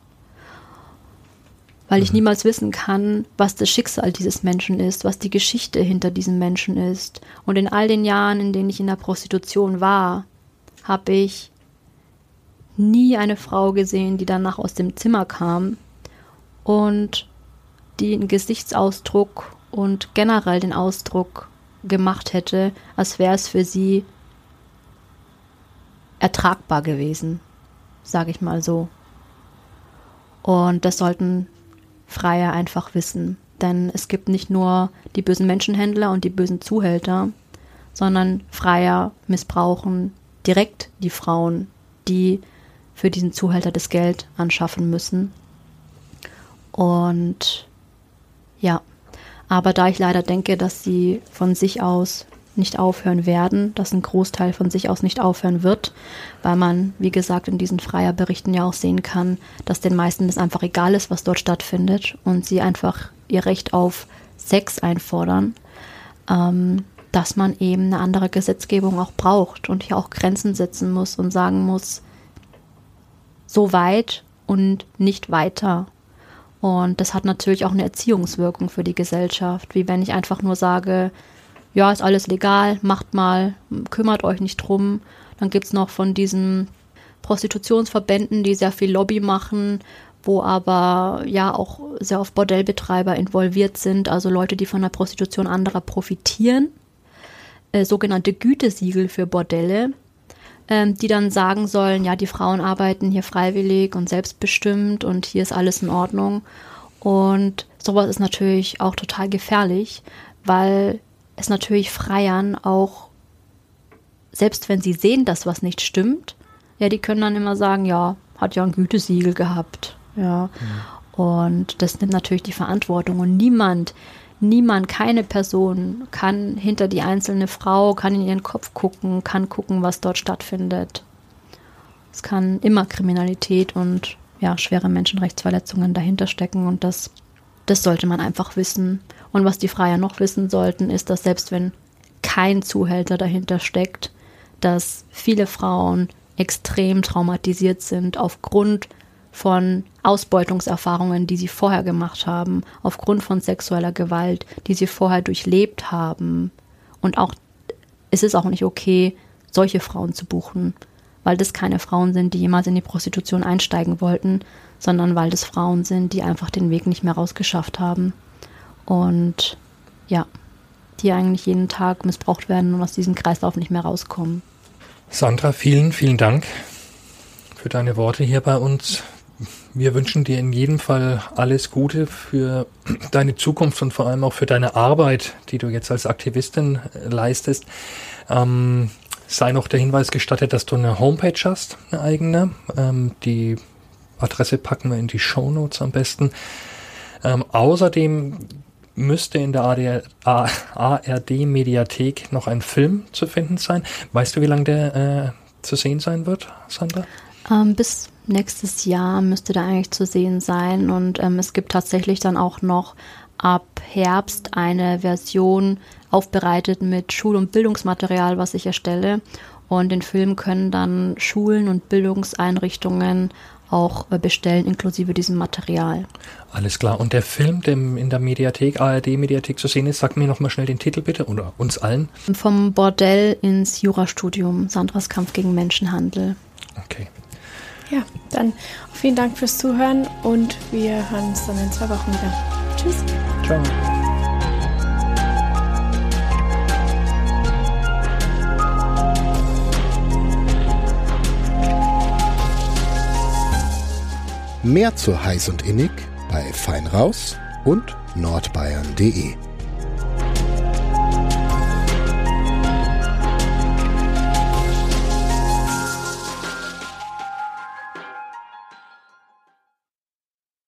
Weil ich mhm. niemals wissen kann, was das Schicksal dieses Menschen ist, was die Geschichte hinter diesem Menschen ist. Und in all den Jahren, in denen ich in der Prostitution war, habe ich nie eine Frau gesehen, die danach aus dem Zimmer kam und einen Gesichtsausdruck und generell den Ausdruck gemacht hätte, als wäre es für sie ertragbar gewesen, sage ich mal so. Und das sollten Freier einfach wissen. Denn es gibt nicht nur die bösen Menschenhändler und die bösen Zuhälter, sondern Freier missbrauchen direkt die Frauen, die für diesen Zuhälter das Geld anschaffen müssen. Und ja, aber da ich leider denke, dass sie von sich aus nicht aufhören werden, dass ein Großteil von sich aus nicht aufhören wird, weil man, wie gesagt, in diesen Freier-Berichten ja auch sehen kann, dass den meisten das einfach egal ist, was dort stattfindet und sie einfach ihr Recht auf Sex einfordern, ähm, dass man eben eine andere Gesetzgebung auch braucht und hier auch Grenzen setzen muss und sagen muss, so weit und nicht weiter. Und das hat natürlich auch eine Erziehungswirkung für die Gesellschaft, wie wenn ich einfach nur sage, ja, ist alles legal, macht mal, kümmert euch nicht drum. Dann gibt es noch von diesen Prostitutionsverbänden, die sehr viel Lobby machen, wo aber ja auch sehr oft Bordellbetreiber involviert sind, also Leute, die von der Prostitution anderer profitieren. Äh, sogenannte Gütesiegel für Bordelle, äh, die dann sagen sollen, ja, die Frauen arbeiten hier freiwillig und selbstbestimmt und hier ist alles in Ordnung. Und sowas ist natürlich auch total gefährlich, weil es natürlich Freiern auch, selbst wenn sie sehen, dass was nicht stimmt, ja, die können dann immer sagen, ja, hat ja ein Gütesiegel gehabt. Ja. Mhm. Und das nimmt natürlich die Verantwortung. Und niemand, niemand, keine Person kann hinter die einzelne Frau, kann in ihren Kopf gucken, kann gucken, was dort stattfindet. Es kann immer Kriminalität und ja, schwere Menschenrechtsverletzungen dahinter stecken und das, das sollte man einfach wissen. Und was die Freier noch wissen sollten, ist, dass selbst wenn kein Zuhälter dahinter steckt, dass viele Frauen extrem traumatisiert sind aufgrund von Ausbeutungserfahrungen, die sie vorher gemacht haben, aufgrund von sexueller Gewalt, die sie vorher durchlebt haben. Und auch es ist auch nicht okay, solche Frauen zu buchen, weil das keine Frauen sind, die jemals in die Prostitution einsteigen wollten, sondern weil das Frauen sind, die einfach den Weg nicht mehr rausgeschafft haben. Und ja, die eigentlich jeden Tag missbraucht werden und aus diesem Kreislauf nicht mehr rauskommen. Sandra, vielen, vielen Dank für deine Worte hier bei uns. Wir wünschen dir in jedem Fall alles Gute für <clears throat> deine Zukunft und vor allem auch für deine Arbeit, die du jetzt als Aktivistin leistest. Ähm, sei noch der Hinweis gestattet, dass du eine Homepage hast, eine eigene. Ähm, die Adresse packen wir in die Show Notes am besten. Ähm, außerdem müsste in der ARD-Mediathek noch ein Film zu finden sein. Weißt du, wie lange der äh, zu sehen sein wird, Sandra? Ähm, bis nächstes Jahr müsste der eigentlich zu sehen sein. Und ähm, es gibt tatsächlich dann auch noch ab Herbst eine Version aufbereitet mit Schul- und Bildungsmaterial, was ich erstelle. Und den Film können dann Schulen und Bildungseinrichtungen auch äh, bestellen, inklusive diesem Material. Alles klar. Und der Film, der in der Mediathek, ARD-Mediathek zu sehen ist, sag mir nochmal schnell den Titel bitte oder uns allen. Vom Bordell ins Jurastudium, Sandras Kampf gegen Menschenhandel. Okay. Ja, dann vielen Dank fürs Zuhören und wir hören uns dann in zwei Wochen wieder. Tschüss. Ciao. Mehr zu heiß und innig bei Fein raus und nordbayern.de.